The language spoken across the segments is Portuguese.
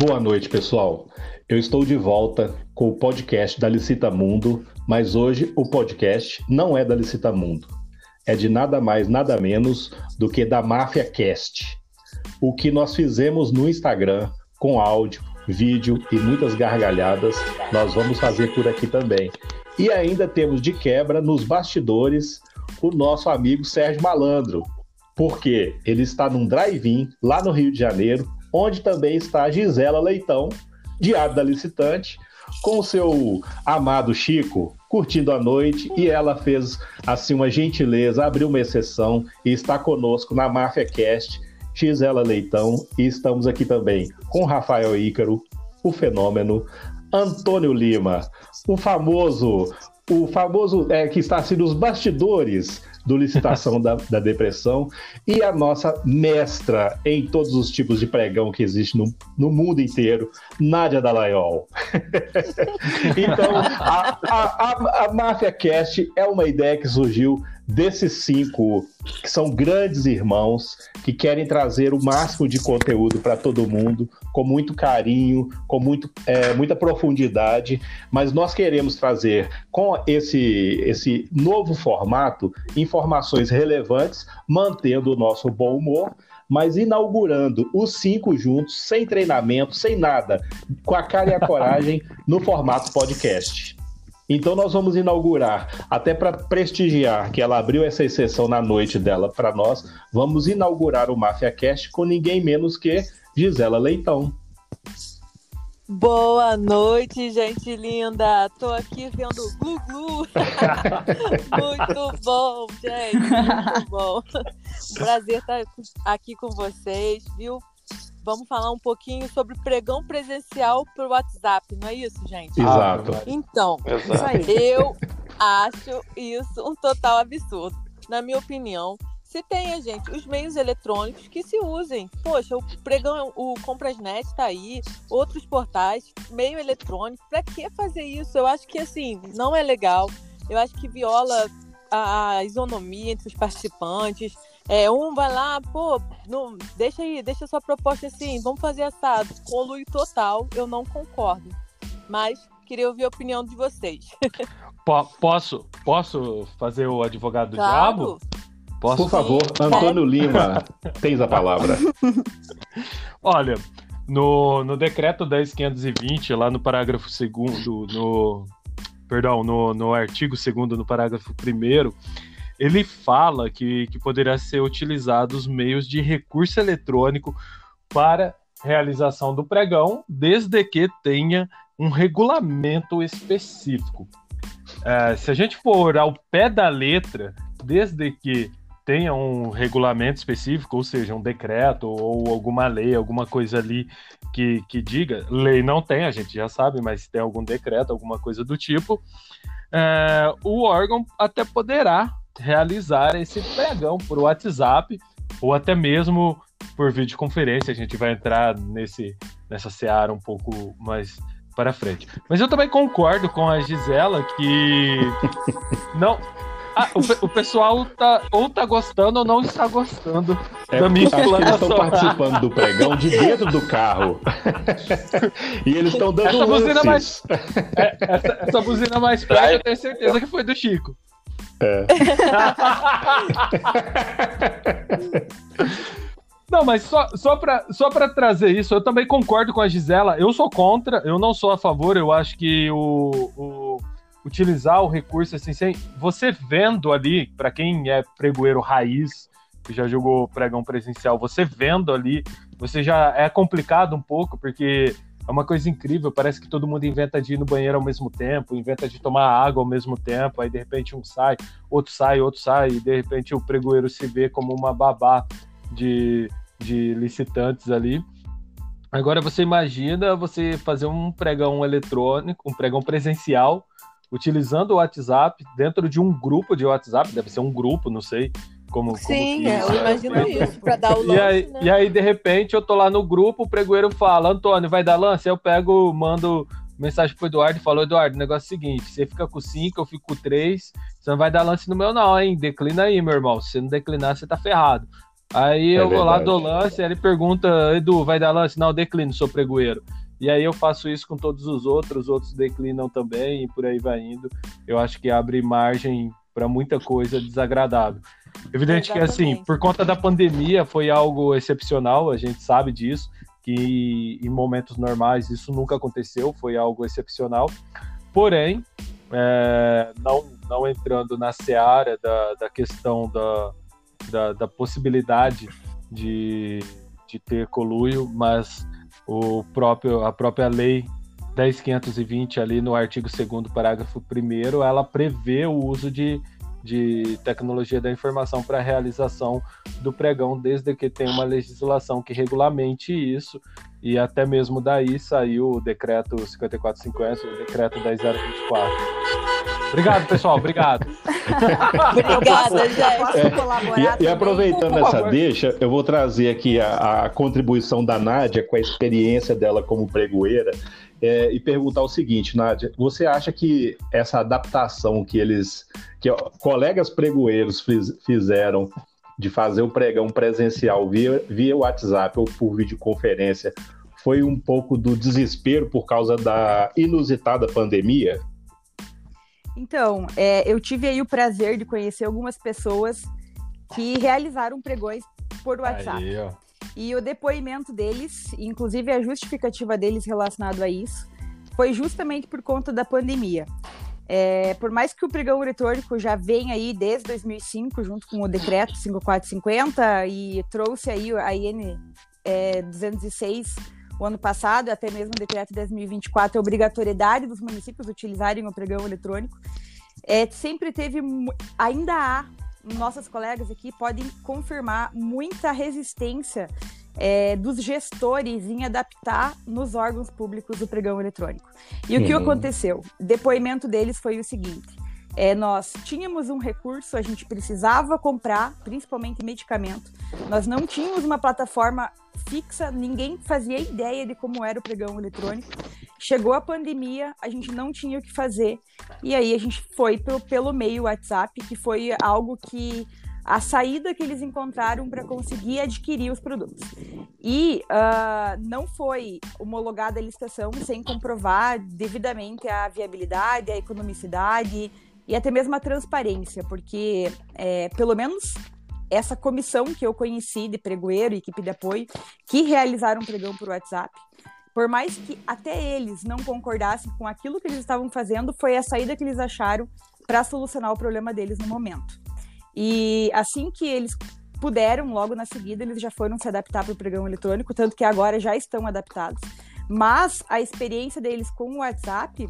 Boa noite, pessoal. Eu estou de volta com o podcast da Licita Mundo, mas hoje o podcast não é da Licita Mundo. É de nada mais, nada menos do que da Máfia Cast. O que nós fizemos no Instagram com áudio, vídeo e muitas gargalhadas, nós vamos fazer por aqui também. E ainda temos de quebra nos bastidores o nosso amigo Sérgio Malandro, porque ele está num drive-in lá no Rio de Janeiro, onde também está a Gisela Leitão, diário da licitante, com o seu amado Chico, curtindo a noite, e ela fez assim uma gentileza, abriu uma exceção e está conosco na Máfia Cast, Gisela Leitão, e estamos aqui também com Rafael Ícaro, o fenômeno, Antônio Lima, o famoso, o famoso é, que está assim nos bastidores do Licitação da, da, Depressão, e a nossa mestra em todos os tipos de pregão que existe no, no mundo inteiro, Nádia Dalaiol. então, a, a, a, a Máfia Cast é uma ideia que surgiu desses cinco que são grandes irmãos que querem trazer o máximo de conteúdo para todo mundo, com muito carinho, com muito, é, muita profundidade, mas nós queremos trazer com esse, esse novo formato informações relevantes, mantendo o nosso bom humor, mas inaugurando os cinco juntos, sem treinamento, sem nada, com a cara e a coragem, no formato podcast. Então nós vamos inaugurar, até para prestigiar que ela abriu essa exceção na noite dela para nós, vamos inaugurar o Mafia Cast com ninguém menos que Gisela Leitão. Boa noite, gente linda. Tô aqui vendo o Glu Glu. muito bom, gente. Muito bom. Um prazer estar aqui com vocês, viu? Vamos falar um pouquinho sobre pregão presencial por WhatsApp, não é isso, gente? Exato. Então, Exato. eu acho isso um total absurdo. Na minha opinião, se tenha, gente, os meios eletrônicos que se usem. Poxa, o pregão, o Comprasnet está aí, outros portais, meio eletrônico. Para que fazer isso? Eu acho que assim, não é legal. Eu acho que viola a, a isonomia entre os participantes. É, um vai lá, pô, não, deixa aí, deixa sua proposta assim, vamos fazer assado. Colui total, eu não concordo. Mas queria ouvir a opinião de vocês. posso, posso fazer o advogado do claro. diabo? Posso? Por favor, Antônio Lima, tens a palavra. Olha, no, no decreto 10520, lá no parágrafo 2 no perdão, no, no artigo 2 no parágrafo 1 ele fala que, que poderá ser utilizados meios de recurso eletrônico para realização do pregão, desde que tenha um regulamento específico. É, se a gente for ao pé da letra, desde que tenha um regulamento específico, ou seja, um decreto ou alguma lei, alguma coisa ali que, que diga, lei não tem, a gente já sabe, mas se tem algum decreto, alguma coisa do tipo, é, o órgão até poderá realizar esse pregão por WhatsApp ou até mesmo por videoconferência. A gente vai entrar nesse, nessa seara um pouco mais para frente. Mas eu também concordo com a Gisela que não. Ah, o, o, pessoal tá, ou tá gostando ou não está gostando é, da minha acho eles estão participando do pregão de dentro do carro. e eles estão dando essa buzina mais é, essa, essa buzina mais perto, eu tenho certeza que foi do Chico. É. Não, mas só, só para só trazer isso, eu também concordo com a Gisela. Eu sou contra, eu não sou a favor. Eu acho que o, o utilizar o recurso assim, sem, você vendo ali, para quem é pregoeiro raiz, que já jogou pregão presencial, você vendo ali, você já é complicado um pouco, porque é uma coisa incrível, parece que todo mundo inventa de ir no banheiro ao mesmo tempo, inventa de tomar água ao mesmo tempo, aí de repente um sai, outro sai, outro sai, e de repente o pregoeiro se vê como uma babá de, de licitantes ali. Agora você imagina você fazer um pregão eletrônico, um pregão presencial, utilizando o WhatsApp dentro de um grupo de WhatsApp, deve ser um grupo, não sei, como, Sim, como é, eu imagino isso, para dar o lance, e aí, né? e aí, de repente, eu tô lá no grupo, o pregoeiro fala, Antônio, vai dar lance? Eu pego, mando mensagem pro Eduardo e falo, Eduardo, o negócio é o seguinte, você fica com 5, eu fico com 3, você não vai dar lance no meu não, hein? Declina aí, meu irmão. Se você não declinar, você tá ferrado. Aí é eu verdade. vou lá, dou lance, ele pergunta, Edu, vai dar lance? Não, declino, sou pregoeiro. E aí eu faço isso com todos os outros, os outros declinam também e por aí vai indo. Eu acho que abre margem para muita coisa desagradável. Evidente Exatamente. que assim, por conta da pandemia foi algo excepcional, a gente sabe disso, que em momentos normais isso nunca aconteceu, foi algo excepcional. Porém, é, não, não entrando na seara da, da questão da, da, da possibilidade de, de ter coluio, mas o próprio, a própria lei 10.520 ali no artigo 2 parágrafo 1 ela prevê o uso de, de tecnologia da informação para a realização do pregão, desde que tenha uma legislação que regulamente isso, e até mesmo daí saiu o decreto 5450, o decreto 10024. Obrigado, pessoal. Obrigado. Obrigada, gente. É, e, e, aproveitando essa deixa, eu vou trazer aqui a, a, contribuição da Nádia com a experiência dela como pregoeira é, e perguntar o seguinte, Nádia, você acha que essa adaptação que eles, que ó, colegas pregoeiros fiz, fizeram de fazer o pregão presencial via, via WhatsApp ou por videoconferência foi um pouco do desespero por causa da inusitada pandemia? Então, é, eu tive aí o prazer de conhecer algumas pessoas que realizaram pregões por WhatsApp. Aí, e o depoimento deles, inclusive a justificativa deles relacionado a isso, foi justamente por conta da pandemia. É, por mais que o pregão retórico já venha aí desde 2005, junto com o decreto 5450, e trouxe aí a IN é, 206 o ano passado, até mesmo o decreto 2024, a obrigatoriedade dos municípios utilizarem o pregão eletrônico, é, sempre teve, ainda há, nossas colegas aqui podem confirmar muita resistência é, dos gestores em adaptar nos órgãos públicos o pregão eletrônico. E o que aconteceu? Depoimento deles foi o seguinte: é, nós tínhamos um recurso, a gente precisava comprar, principalmente medicamento. Nós não tínhamos uma plataforma fixa, ninguém fazia ideia de como era o pregão eletrônico. Chegou a pandemia, a gente não tinha o que fazer, e aí a gente foi pelo, pelo meio WhatsApp, que foi algo que a saída que eles encontraram para conseguir adquirir os produtos. E uh, não foi homologada a licitação sem comprovar devidamente a viabilidade, a economicidade e até mesmo a transparência, porque é, pelo menos essa comissão que eu conheci de pregoeiro e equipe de apoio, que realizaram um pregão por WhatsApp, por mais que até eles não concordassem com aquilo que eles estavam fazendo, foi a saída que eles acharam para solucionar o problema deles no momento. E assim que eles puderam, logo na seguida, eles já foram se adaptar para o pregão eletrônico, tanto que agora já estão adaptados. Mas a experiência deles com o WhatsApp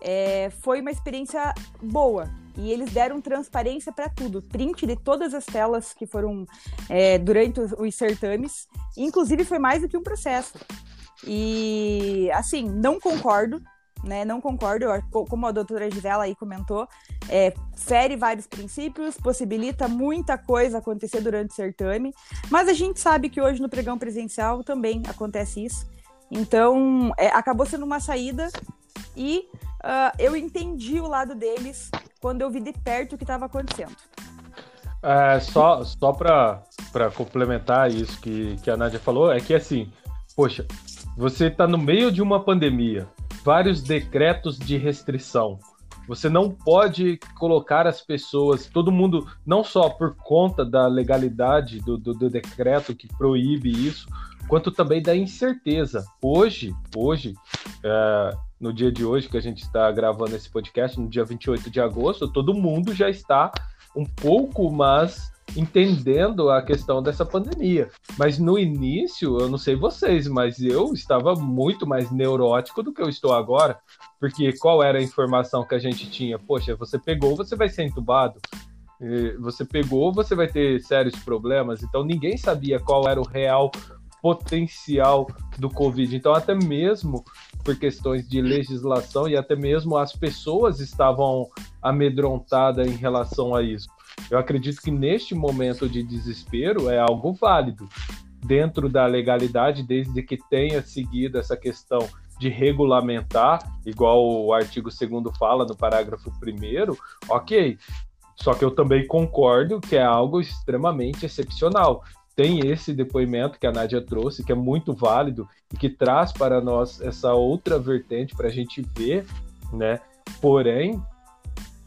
é, foi uma experiência boa. E eles deram transparência para tudo, print de todas as telas que foram é, durante os, os certames. Inclusive, foi mais do que um processo. E, assim, não concordo, né? Não concordo, como a doutora Gisela aí comentou, é, fere vários princípios, possibilita muita coisa acontecer durante o certame, mas a gente sabe que hoje no pregão presencial também acontece isso. Então, é, acabou sendo uma saída e uh, eu entendi o lado deles quando eu vi de perto o que estava acontecendo. É, só só para complementar isso que, que a Nádia falou, é que assim, poxa, você está no meio de uma pandemia, vários decretos de restrição. Você não pode colocar as pessoas, todo mundo, não só por conta da legalidade do, do, do decreto que proíbe isso, quanto também da incerteza. Hoje, hoje, é, no dia de hoje que a gente está gravando esse podcast, no dia 28 de agosto, todo mundo já está um pouco mais entendendo a questão dessa pandemia. Mas no início, eu não sei vocês, mas eu estava muito mais neurótico do que eu estou agora, porque qual era a informação que a gente tinha? Poxa, você pegou, você vai ser entubado. Você pegou, você vai ter sérios problemas. Então ninguém sabia qual era o real potencial do Covid. Então, até mesmo por questões de legislação e até mesmo as pessoas estavam amedrontadas em relação a isso. Eu acredito que neste momento de desespero é algo válido, dentro da legalidade, desde que tenha seguido essa questão de regulamentar, igual o artigo 2 fala no parágrafo 1, ok. Só que eu também concordo que é algo extremamente excepcional. Tem esse depoimento que a Nádia trouxe, que é muito válido e que traz para nós essa outra vertente para a gente ver, né? Porém,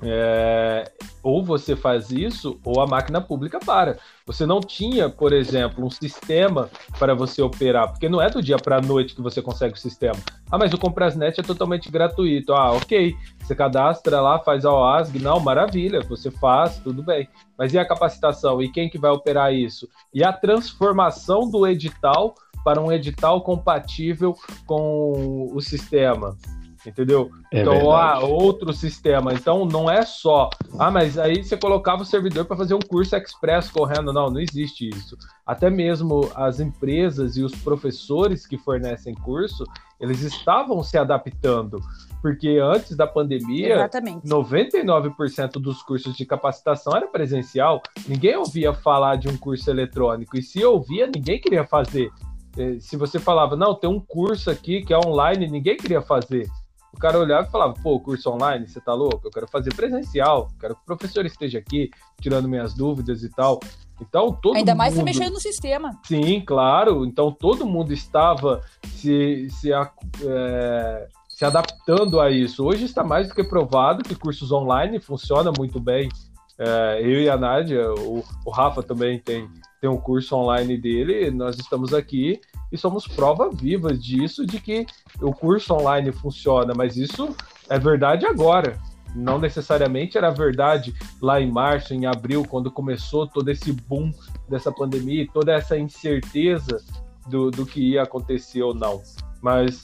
é, ou você faz isso, ou a máquina pública para. Você não tinha, por exemplo, um sistema para você operar, porque não é do dia para a noite que você consegue o sistema. Ah, mas o Comprasnet é totalmente gratuito. Ah, ok. Você cadastra lá, faz a OASG, não, maravilha, você faz, tudo bem. Mas e a capacitação? E quem que vai operar isso? E a transformação do edital para um edital compatível com o sistema? Entendeu? É então, há outro sistema. Então, não é só, ah, mas aí você colocava o servidor para fazer um curso express correndo. Não, não existe isso. Até mesmo as empresas e os professores que fornecem curso, eles estavam se adaptando. Porque antes da pandemia, Exatamente. 99% dos cursos de capacitação era presencial. Ninguém ouvia falar de um curso eletrônico. E se ouvia, ninguém queria fazer. Eh, se você falava, não, tem um curso aqui que é online, ninguém queria fazer. O cara olhava e falava, pô, curso online, você tá louco? Eu quero fazer presencial, quero que o professor esteja aqui, tirando minhas dúvidas e tal. Então, todo Ainda mundo... mais você mexendo no sistema. Sim, claro. Então, todo mundo estava se, se, é, se adaptando a isso. Hoje está mais do que provado que cursos online funcionam muito bem. É, eu e a Nádia, o, o Rafa também tem, tem um curso online dele, nós estamos aqui e somos prova viva disso, de que o curso online funciona, mas isso é verdade agora. Não necessariamente era verdade lá em março, em abril, quando começou todo esse boom dessa pandemia, toda essa incerteza do, do que ia acontecer ou não. Mas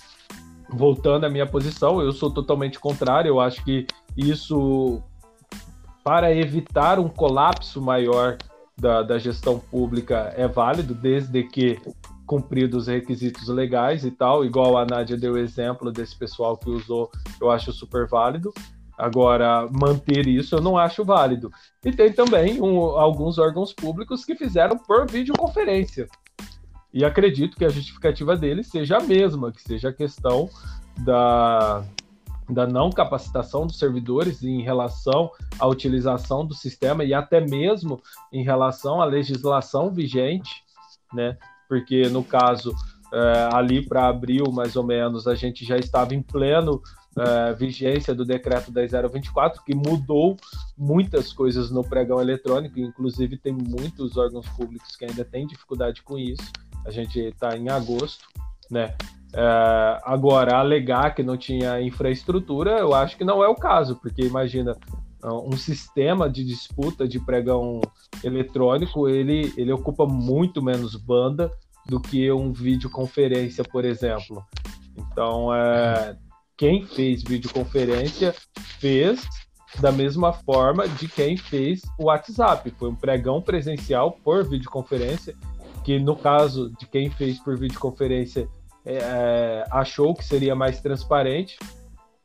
voltando à minha posição, eu sou totalmente contrário. Eu acho que isso, para evitar um colapso maior da, da gestão pública, é válido, desde que cumpridos os requisitos legais e tal, igual a Nádia deu exemplo desse pessoal que usou, eu acho super válido. Agora, manter isso eu não acho válido. E tem também um, alguns órgãos públicos que fizeram por videoconferência. E acredito que a justificativa deles seja a mesma, que seja a questão da, da não capacitação dos servidores em relação à utilização do sistema e até mesmo em relação à legislação vigente, né? porque no caso é, ali para abril, mais ou menos, a gente já estava em pleno é, vigência do decreto 10024, que mudou muitas coisas no pregão eletrônico, inclusive tem muitos órgãos públicos que ainda têm dificuldade com isso. A gente está em agosto, né? É, agora, alegar que não tinha infraestrutura, eu acho que não é o caso, porque imagina um sistema de disputa de pregão eletrônico, ele, ele ocupa muito menos banda do que um videoconferência, por exemplo. Então, é, quem fez videoconferência fez da mesma forma de quem fez o WhatsApp. Foi um pregão presencial por videoconferência, que no caso de quem fez por videoconferência é, achou que seria mais transparente,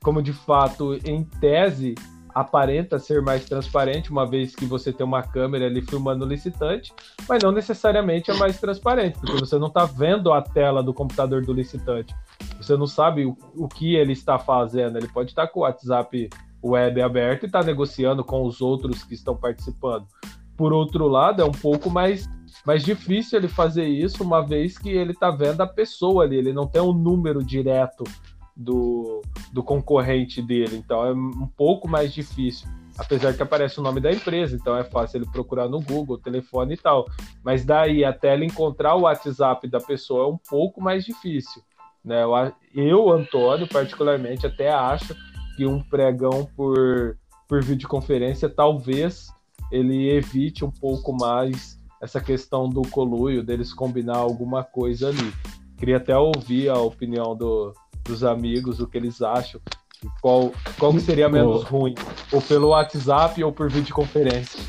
como de fato, em tese, aparenta ser mais transparente, uma vez que você tem uma câmera ali filmando o licitante, mas não necessariamente é mais transparente, porque você não está vendo a tela do computador do licitante. Você não sabe o, o que ele está fazendo. Ele pode estar com o WhatsApp web aberto e estar tá negociando com os outros que estão participando. Por outro lado, é um pouco mais mais difícil ele fazer isso, uma vez que ele está vendo a pessoa ali, ele não tem um número direto do, do concorrente dele. Então é um pouco mais difícil. Apesar que aparece o nome da empresa, então é fácil ele procurar no Google, telefone e tal. Mas daí até ele encontrar o WhatsApp da pessoa é um pouco mais difícil. Né? Eu, Antônio, particularmente, até acho que um pregão por, por videoconferência talvez ele evite um pouco mais essa questão do coluio, deles combinar alguma coisa ali. Queria até ouvir a opinião do, dos amigos, o que eles acham, qual, qual que seria menos oh. ruim, ou pelo WhatsApp ou por videoconferência.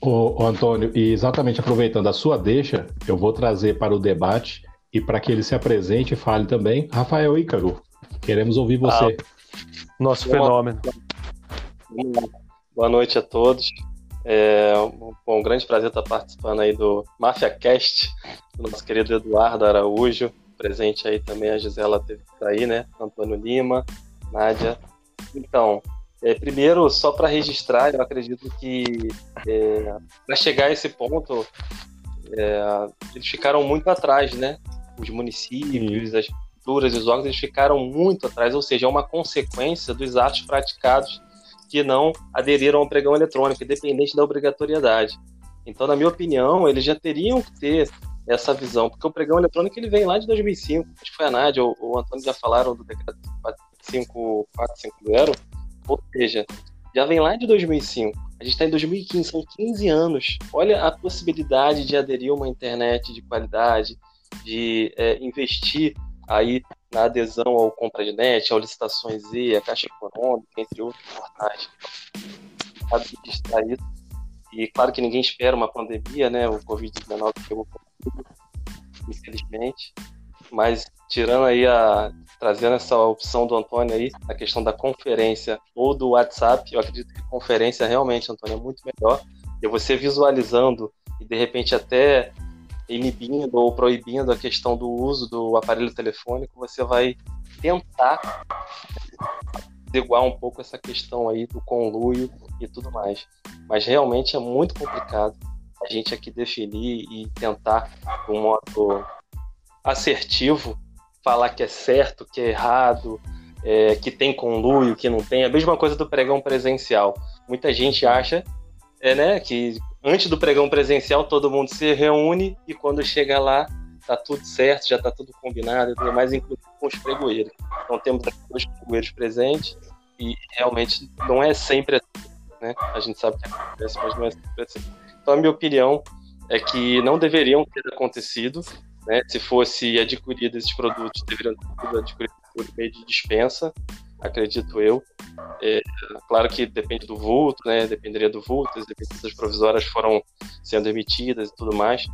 Ô, ô, Antônio, e exatamente aproveitando a sua deixa, eu vou trazer para o debate e para que ele se apresente e fale também, Rafael Ícaro. Queremos ouvir você. Ah, nosso fenômeno. Boa noite a todos. É um, um grande prazer estar participando aí do Mafia Cast, do nosso querido Eduardo Araújo, presente aí também, a Gisela teve que sair, né? Antônio Lima, Nádia. Então, é, primeiro, só para registrar, eu acredito que é, para chegar a esse ponto, é, eles ficaram muito atrás, né? Os municípios, as prefeituras e os órgãos, eles ficaram muito atrás, ou seja, é uma consequência dos atos praticados que não aderiram ao pregão eletrônico, independente da obrigatoriedade. Então, na minha opinião, eles já teriam que ter essa visão, porque o pregão eletrônico ele vem lá de 2005, acho que foi a Nádia ou o Antônio já falaram do decreto 5450, ou seja, já vem lá de 2005. A gente está em 2015, são 15 anos. Olha a possibilidade de aderir a uma internet de qualidade, de é, investir aí na adesão ao compra de net, ao licitações Z, a Caixa Econômica, entre outros portais. Sabe isso. E claro que ninguém espera uma pandemia, né? O Covid-19 chegou infelizmente. Mas tirando aí a. trazendo essa opção do Antônio aí, na questão da conferência ou do WhatsApp, eu acredito que conferência realmente, Antônio, é muito melhor. E você visualizando e de repente até inibindo ou proibindo a questão do uso do aparelho telefônico, você vai tentar igualar um pouco essa questão aí do conluio e tudo mais. Mas realmente é muito complicado a gente aqui definir e tentar, de um modo assertivo, falar que é certo, que é errado, é, que tem conluio, que não tem. A mesma coisa do pregão presencial. Muita gente acha é, né, que antes do pregão presencial todo mundo se reúne e quando chega lá tá tudo certo, já tá tudo combinado e tudo mais, inclusive com os pregoeiros. Então temos dois pregoeiros presentes e realmente não é sempre assim, né? A gente sabe que acontece, mas não é sempre assim. Então, a minha opinião é que não deveriam ter acontecido. Né? Se fosse adquirido esses produtos, deveriam ter sido adquiridos por meio de dispensa, acredito eu. É, claro que depende do vulto, né? dependeria do vulto, as provisórias foram sendo emitidas e tudo mais.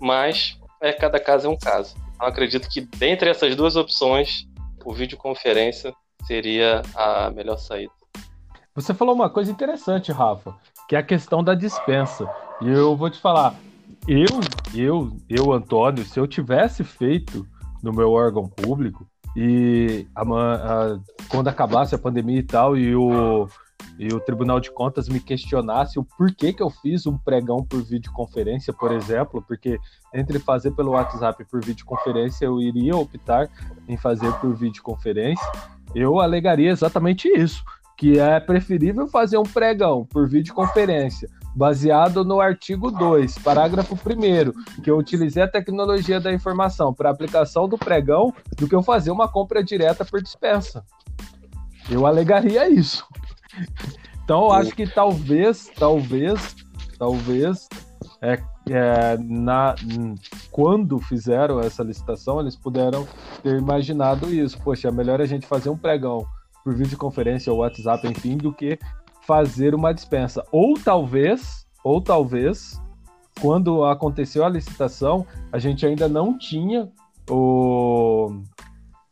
Mas é, cada caso é um caso. Então, acredito que dentre essas duas opções, o videoconferência seria a melhor saída. Você falou uma coisa interessante, Rafa, que é a questão da dispensa. E eu vou te falar, eu, eu, eu, Antônio, se eu tivesse feito no meu órgão público e a, a, quando acabasse a pandemia e tal e o e o Tribunal de Contas me questionasse o porquê que eu fiz um pregão por videoconferência, por exemplo, porque entre fazer pelo WhatsApp por videoconferência eu iria optar em fazer por videoconferência, eu alegaria exatamente isso, que é preferível fazer um pregão por videoconferência baseado no artigo 2, parágrafo 1 que eu utilizei a tecnologia da informação para aplicação do pregão do que eu fazer uma compra direta por dispensa. Eu alegaria isso. Então, eu acho que talvez, talvez, talvez, é, é, na, quando fizeram essa licitação, eles puderam ter imaginado isso. Poxa, é melhor a gente fazer um pregão por videoconferência ou WhatsApp, enfim, do que fazer uma dispensa. Ou talvez, ou talvez, quando aconteceu a licitação, a gente ainda não tinha o,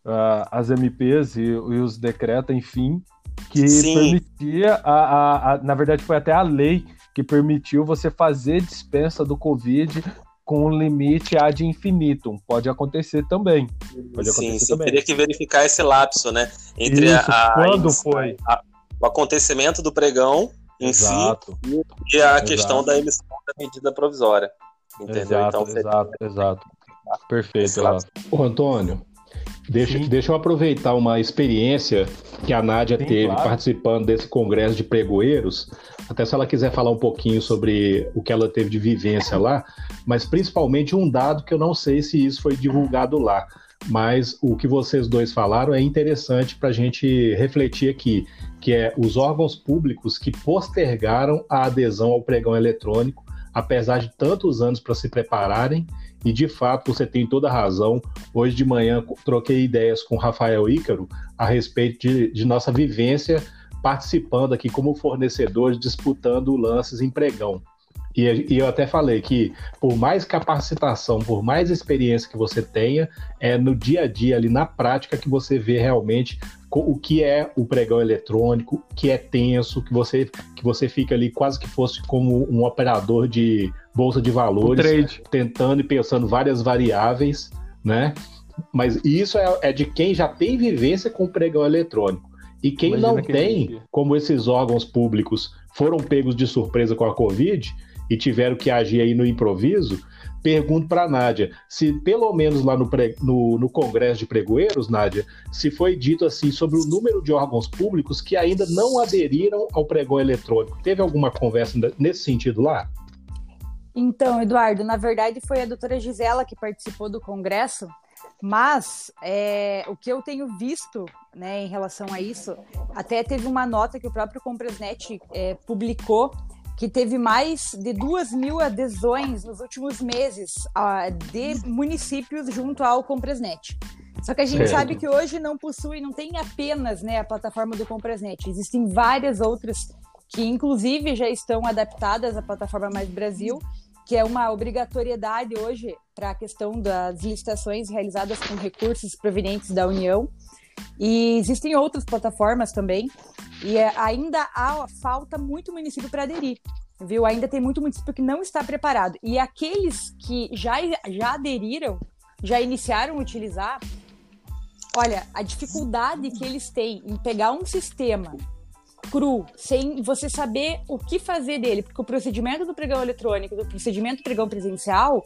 uh, as MPs e, e, os decretos, enfim, que Sim. permitia, a, a, a, na verdade foi até a lei que permitiu você fazer dispensa do Covid com um limite ad infinitum. Pode acontecer também. Pode Sim, acontecer você também. teria que verificar esse lapso, né? Entre Isso, a, quando foi? A, o acontecimento do pregão em exato. si e a exato. questão da emissão da medida provisória. Entendeu? Exato, então, exato, exato. Perfeito. Ô, Antônio, deixa, deixa eu aproveitar uma experiência que a Nádia Sim, teve claro. participando desse congresso de pregoeiros, até se ela quiser falar um pouquinho sobre o que ela teve de vivência lá, mas principalmente um dado que eu não sei se isso foi divulgado lá mas o que vocês dois falaram é interessante para a gente refletir aqui, que é os órgãos públicos que postergaram a adesão ao pregão eletrônico, apesar de tantos anos para se prepararem, e de fato você tem toda a razão. Hoje de manhã troquei ideias com Rafael Ícaro a respeito de, de nossa vivência participando aqui como fornecedores, disputando lances em pregão. E, eu até falei que por mais capacitação, por mais experiência que você tenha, é no dia a dia, ali na prática, que você vê realmente o que é o pregão eletrônico, que é tenso, que você, que você fica ali quase que fosse como um operador de bolsa de valores, tentando e pensando várias variáveis, né? Mas isso é, é de quem já tem vivência com o pregão eletrônico. E quem Imagina não tem, como esses órgãos públicos foram pegos de surpresa com a Covid, e tiveram que agir aí no improviso, pergunto para a Nádia se, pelo menos lá no, pre, no, no, Congresso de Pregoeiros, Nádia, se foi dito assim sobre o número de órgãos públicos que ainda não aderiram ao pregão eletrônico. Teve alguma conversa nesse sentido lá? Então, Eduardo, na verdade foi a doutora Gisela que participou do Congresso, mas é, o que eu tenho visto né, em relação a isso, até teve uma nota que o próprio Comprasnet é, publicou que teve mais de duas mil adesões nos últimos meses uh, de municípios junto ao Compresnet. Só que a gente sabe que hoje não possui, não tem apenas né, a plataforma do Compresnet, existem várias outras que inclusive já estão adaptadas à plataforma Mais Brasil, que é uma obrigatoriedade hoje para a questão das licitações realizadas com recursos provenientes da União. E existem outras plataformas também, e é, ainda há falta muito município para aderir, viu? Ainda tem muito município que não está preparado. E aqueles que já, já aderiram, já iniciaram a utilizar, olha, a dificuldade que eles têm em pegar um sistema cru, sem você saber o que fazer dele, porque o procedimento do pregão eletrônico, do procedimento do pregão presencial,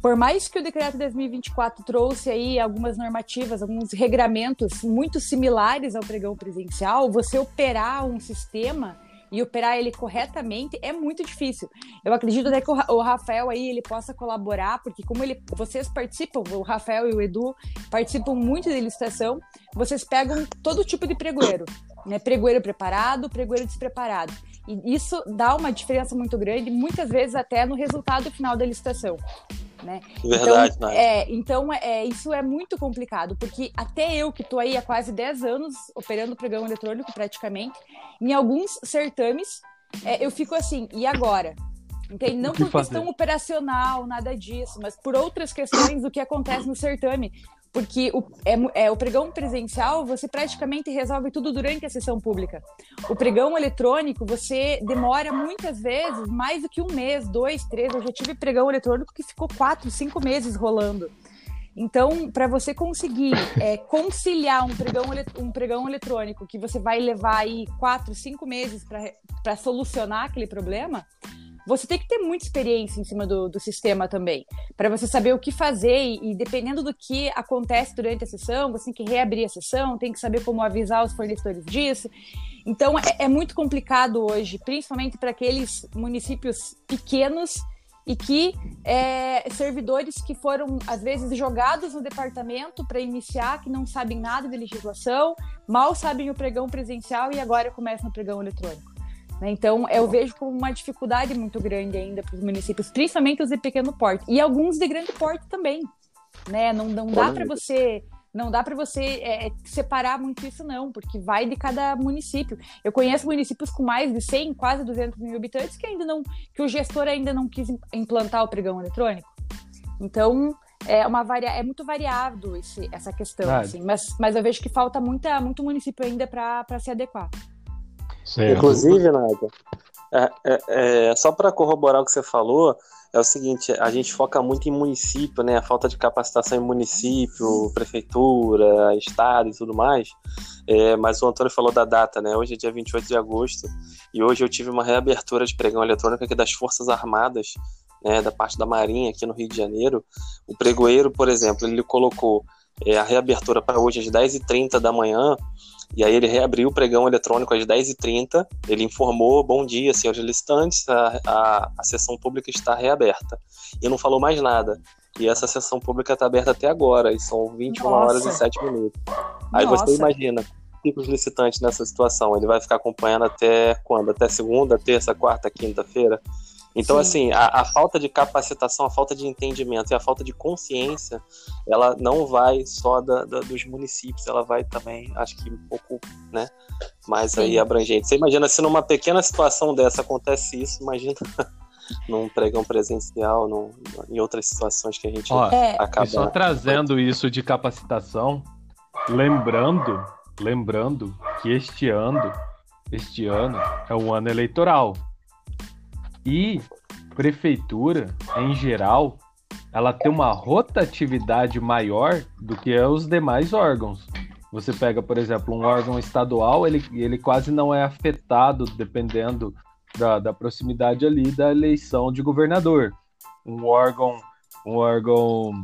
por mais que o decreto 2024 trouxe aí algumas normativas, alguns regramentos muito similares ao pregão presencial, você operar um sistema e operar ele corretamente é muito difícil. Eu acredito até que o Rafael aí ele possa colaborar, porque como ele, vocês participam, o Rafael e o Edu participam muito da licitação, vocês pegam todo tipo de pregoeiro, né? Pregoeiro preparado, pregoeiro despreparado. E isso dá uma diferença muito grande, muitas vezes até no resultado final da licitação. Né? Verdade, então, é, então é, isso é muito complicado, porque até eu que estou aí há quase 10 anos operando pregão eletrônico praticamente, em alguns certames é, eu fico assim, e agora? Entende? Não por fazer? questão operacional, nada disso, mas por outras questões do que acontece no certame. Porque o, é, é, o pregão presencial, você praticamente resolve tudo durante a sessão pública. O pregão eletrônico, você demora muitas vezes mais do que um mês, dois, três. Eu já tive pregão eletrônico que ficou quatro, cinco meses rolando. Então, para você conseguir é, conciliar um pregão, um pregão eletrônico que você vai levar aí quatro, cinco meses para solucionar aquele problema, você tem que ter muita experiência em cima do, do sistema também, para você saber o que fazer e, e, dependendo do que acontece durante a sessão, você tem que reabrir a sessão, tem que saber como avisar os fornecedores disso. Então é, é muito complicado hoje, principalmente para aqueles municípios pequenos e que é, servidores que foram às vezes jogados no departamento para iniciar, que não sabem nada de legislação, mal sabem o pregão presencial e agora começam no pregão eletrônico. Né? Então, eu vejo como uma dificuldade muito grande ainda para os municípios, principalmente os de pequeno porte e alguns de grande porte também. Né? Não, não dá para você não dá para você é, separar muito isso, não, porque vai de cada município. Eu conheço municípios com mais de 100, quase 200 mil habitantes que ainda não, que o gestor ainda não quis implantar o pregão eletrônico. Então, é uma varia, é muito variado esse, essa questão, assim, mas, mas eu vejo que falta muita, muito município ainda para se adequar. Certo. Inclusive, Nádia, é, é, é, só para corroborar o que você falou, é o seguinte, a gente foca muito em município, né? A falta de capacitação em município, prefeitura, estado e tudo mais. É, mas o Antônio falou da data, né? Hoje é dia 28 de agosto e hoje eu tive uma reabertura de pregão eletrônico aqui das Forças Armadas, né? Da parte da Marinha aqui no Rio de Janeiro. O pregoeiro, por exemplo, ele colocou é, a reabertura para hoje às 10h30 da manhã e aí ele reabriu o pregão eletrônico às 10h30. Ele informou: bom dia, senhores licitantes, a, a, a sessão pública está reaberta. E não falou mais nada. E essa sessão pública está aberta até agora, e são 21 Nossa. horas e 7 minutos. Aí Nossa. você imagina, fica os licitantes nessa situação. Ele vai ficar acompanhando até quando? Até segunda, terça, quarta, quinta-feira? Então, Sim. assim, a, a, falta de capacitação, a falta de entendimento e a falta de consciência, ela não vai só da, da, dos municípios, ela vai também, acho que um pouco, né, mais Sim. aí abrangente. Você imagina se numa pequena situação dessa acontece isso, imagina num pregão presencial, num, em outras situações que a gente Ó, acaba... só trazendo isso de capacitação, lembrando, lembrando que este ano, este ano é um ano eleitoral. E prefeitura, em geral, ela tem uma rotatividade maior do que os demais órgãos. Você pega, por exemplo, um órgão estadual, ele, ele quase não é afetado dependendo da, da proximidade ali da eleição de governador. Um órgão, um órgão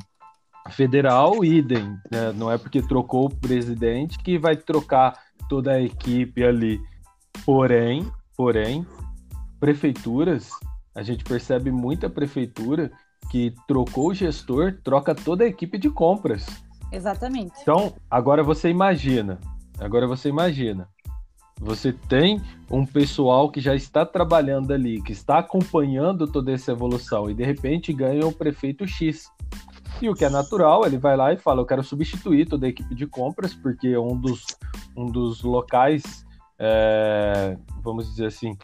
federal, idem. Né? Não é porque trocou o presidente que vai trocar toda a equipe ali. Porém, porém, prefeituras, a gente percebe muita prefeitura que trocou o gestor, troca toda a equipe de compras. Exatamente. Então, agora você imagina, agora você imagina, você tem um pessoal que já está trabalhando ali, que está acompanhando toda essa evolução e de repente ganha o prefeito X. E o que é natural, ele vai lá e fala: Eu quero substituir toda a equipe de compras, porque um dos, um dos locais, é, vamos dizer assim,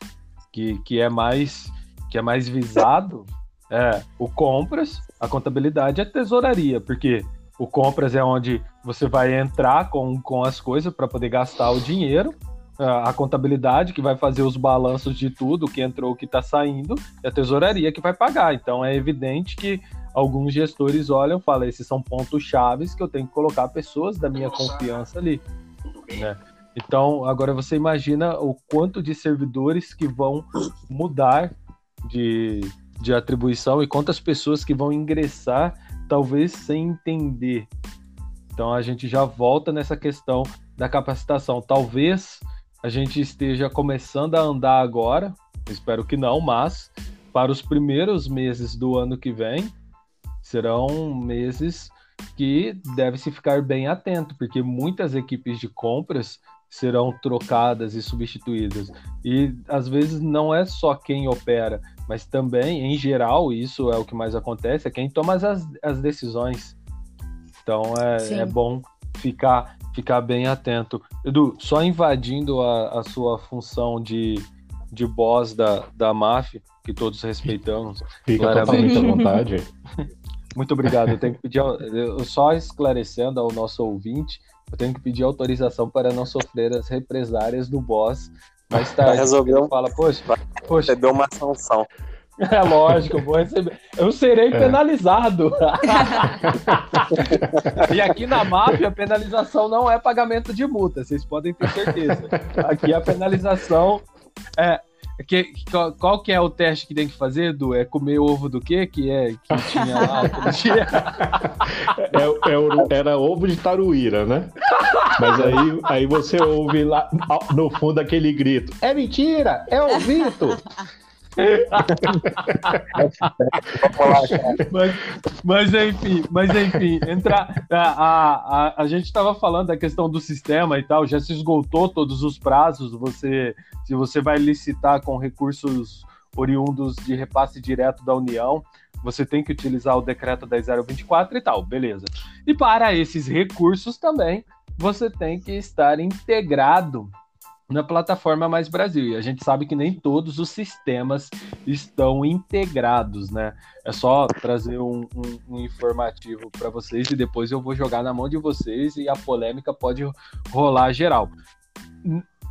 que, que, é mais, que é mais visado é o compras, a contabilidade e a tesouraria, porque o compras é onde você vai entrar com, com as coisas para poder gastar o dinheiro a contabilidade que vai fazer os balanços de tudo, o que entrou, o que está saindo, e a tesouraria que vai pagar. Então é evidente que alguns gestores olham e falam: esses são pontos chaves que eu tenho que colocar pessoas da minha confiança ali. Né? Então, agora você imagina o quanto de servidores que vão mudar de, de atribuição e quantas pessoas que vão ingressar, talvez sem entender. Então, a gente já volta nessa questão da capacitação. Talvez a gente esteja começando a andar agora, espero que não, mas para os primeiros meses do ano que vem, serão meses que deve-se ficar bem atento, porque muitas equipes de compras serão trocadas e substituídas. E às vezes não é só quem opera, mas também, em geral, isso é o que mais acontece, é quem toma as, as decisões. Então é, é bom ficar ficar bem atento. Edu, só invadindo a, a sua função de, de boss da, da máfia, que todos respeitamos. Fica totalmente à vontade. Muito obrigado. Eu tenho que pedir, eu, só esclarecendo ao nosso ouvinte, eu tenho que pedir autorização para não sofrer as represárias do boss mais tarde. Resolveu. Fala, poxa, poxa. Recebeu uma sanção. É lógico, eu vou receber. Eu serei é. penalizado. e aqui na máfia, a penalização não é pagamento de multa, vocês podem ter certeza. Aqui a penalização é. Que, qual, qual, que é o teste que tem que fazer, Edu? É comer ovo do quê? Que é que tinha lá dia? É, é, era ovo de taruíra, né? Mas aí, aí você ouve lá no fundo aquele grito: É mentira! É o Vitor! Mas, mas enfim, mas enfim, entrar a, a, a, gente estava falando da questão do sistema e tal, já se esgotou todos os prazos. Você, se você vai licitar com recursos oriundos de repasse direto da União, você tem que utilizar o decreto 10024 e tal, beleza. E para esses recursos também, você tem que estar integrado na plataforma Mais Brasil. E a gente sabe que nem todos os sistemas estão integrados, né? É só trazer um, um, um informativo para vocês e depois eu vou jogar na mão de vocês e a polêmica pode rolar geral.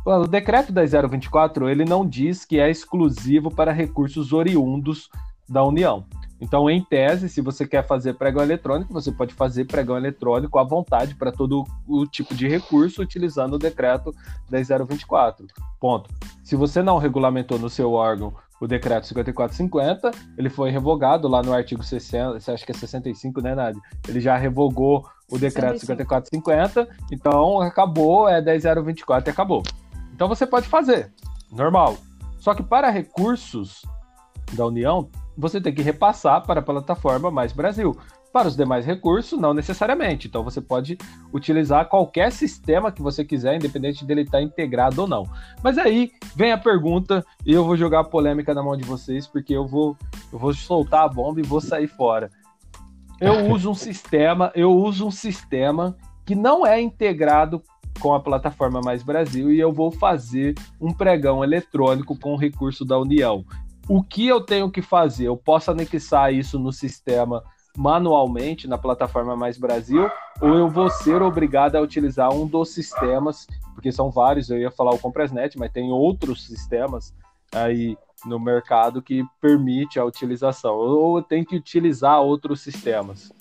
O decreto da 024 ele não diz que é exclusivo para recursos oriundos da União. Então, em tese, se você quer fazer pregão eletrônico, você pode fazer pregão eletrônico à vontade para todo o tipo de recurso utilizando o decreto 10024. Ponto. Se você não regulamentou no seu órgão o decreto 5450, ele foi revogado lá no artigo 60, você acha que é 65, né, Nádia? Ele já revogou o decreto 5450, então acabou, é 10024 e acabou. Então você pode fazer, normal. Só que para recursos da União, você tem que repassar para a plataforma Mais Brasil. Para os demais recursos, não necessariamente. Então você pode utilizar qualquer sistema que você quiser, independente dele estar integrado ou não. Mas aí vem a pergunta e eu vou jogar a polêmica na mão de vocês, porque eu vou, eu vou soltar a bomba e vou sair fora. Eu uso um sistema, eu uso um sistema que não é integrado com a plataforma Mais Brasil e eu vou fazer um pregão eletrônico com o recurso da União o que eu tenho que fazer? Eu posso anexar isso no sistema manualmente na plataforma Mais Brasil, ou eu vou ser obrigado a utilizar um dos sistemas, porque são vários, eu ia falar o Compressnet, mas tem outros sistemas aí no mercado que permite a utilização, ou eu tenho que utilizar outros sistemas.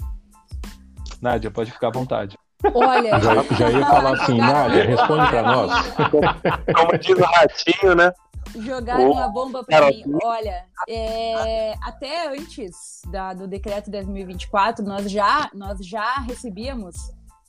Nádia, pode ficar à vontade. Olha, já, já ia falar assim, Nádia, responde para nós. Como diz o ratinho, né? Jogaram uma bomba para mim. Olha, é, até antes da, do decreto 2024, nós já, nós já recebíamos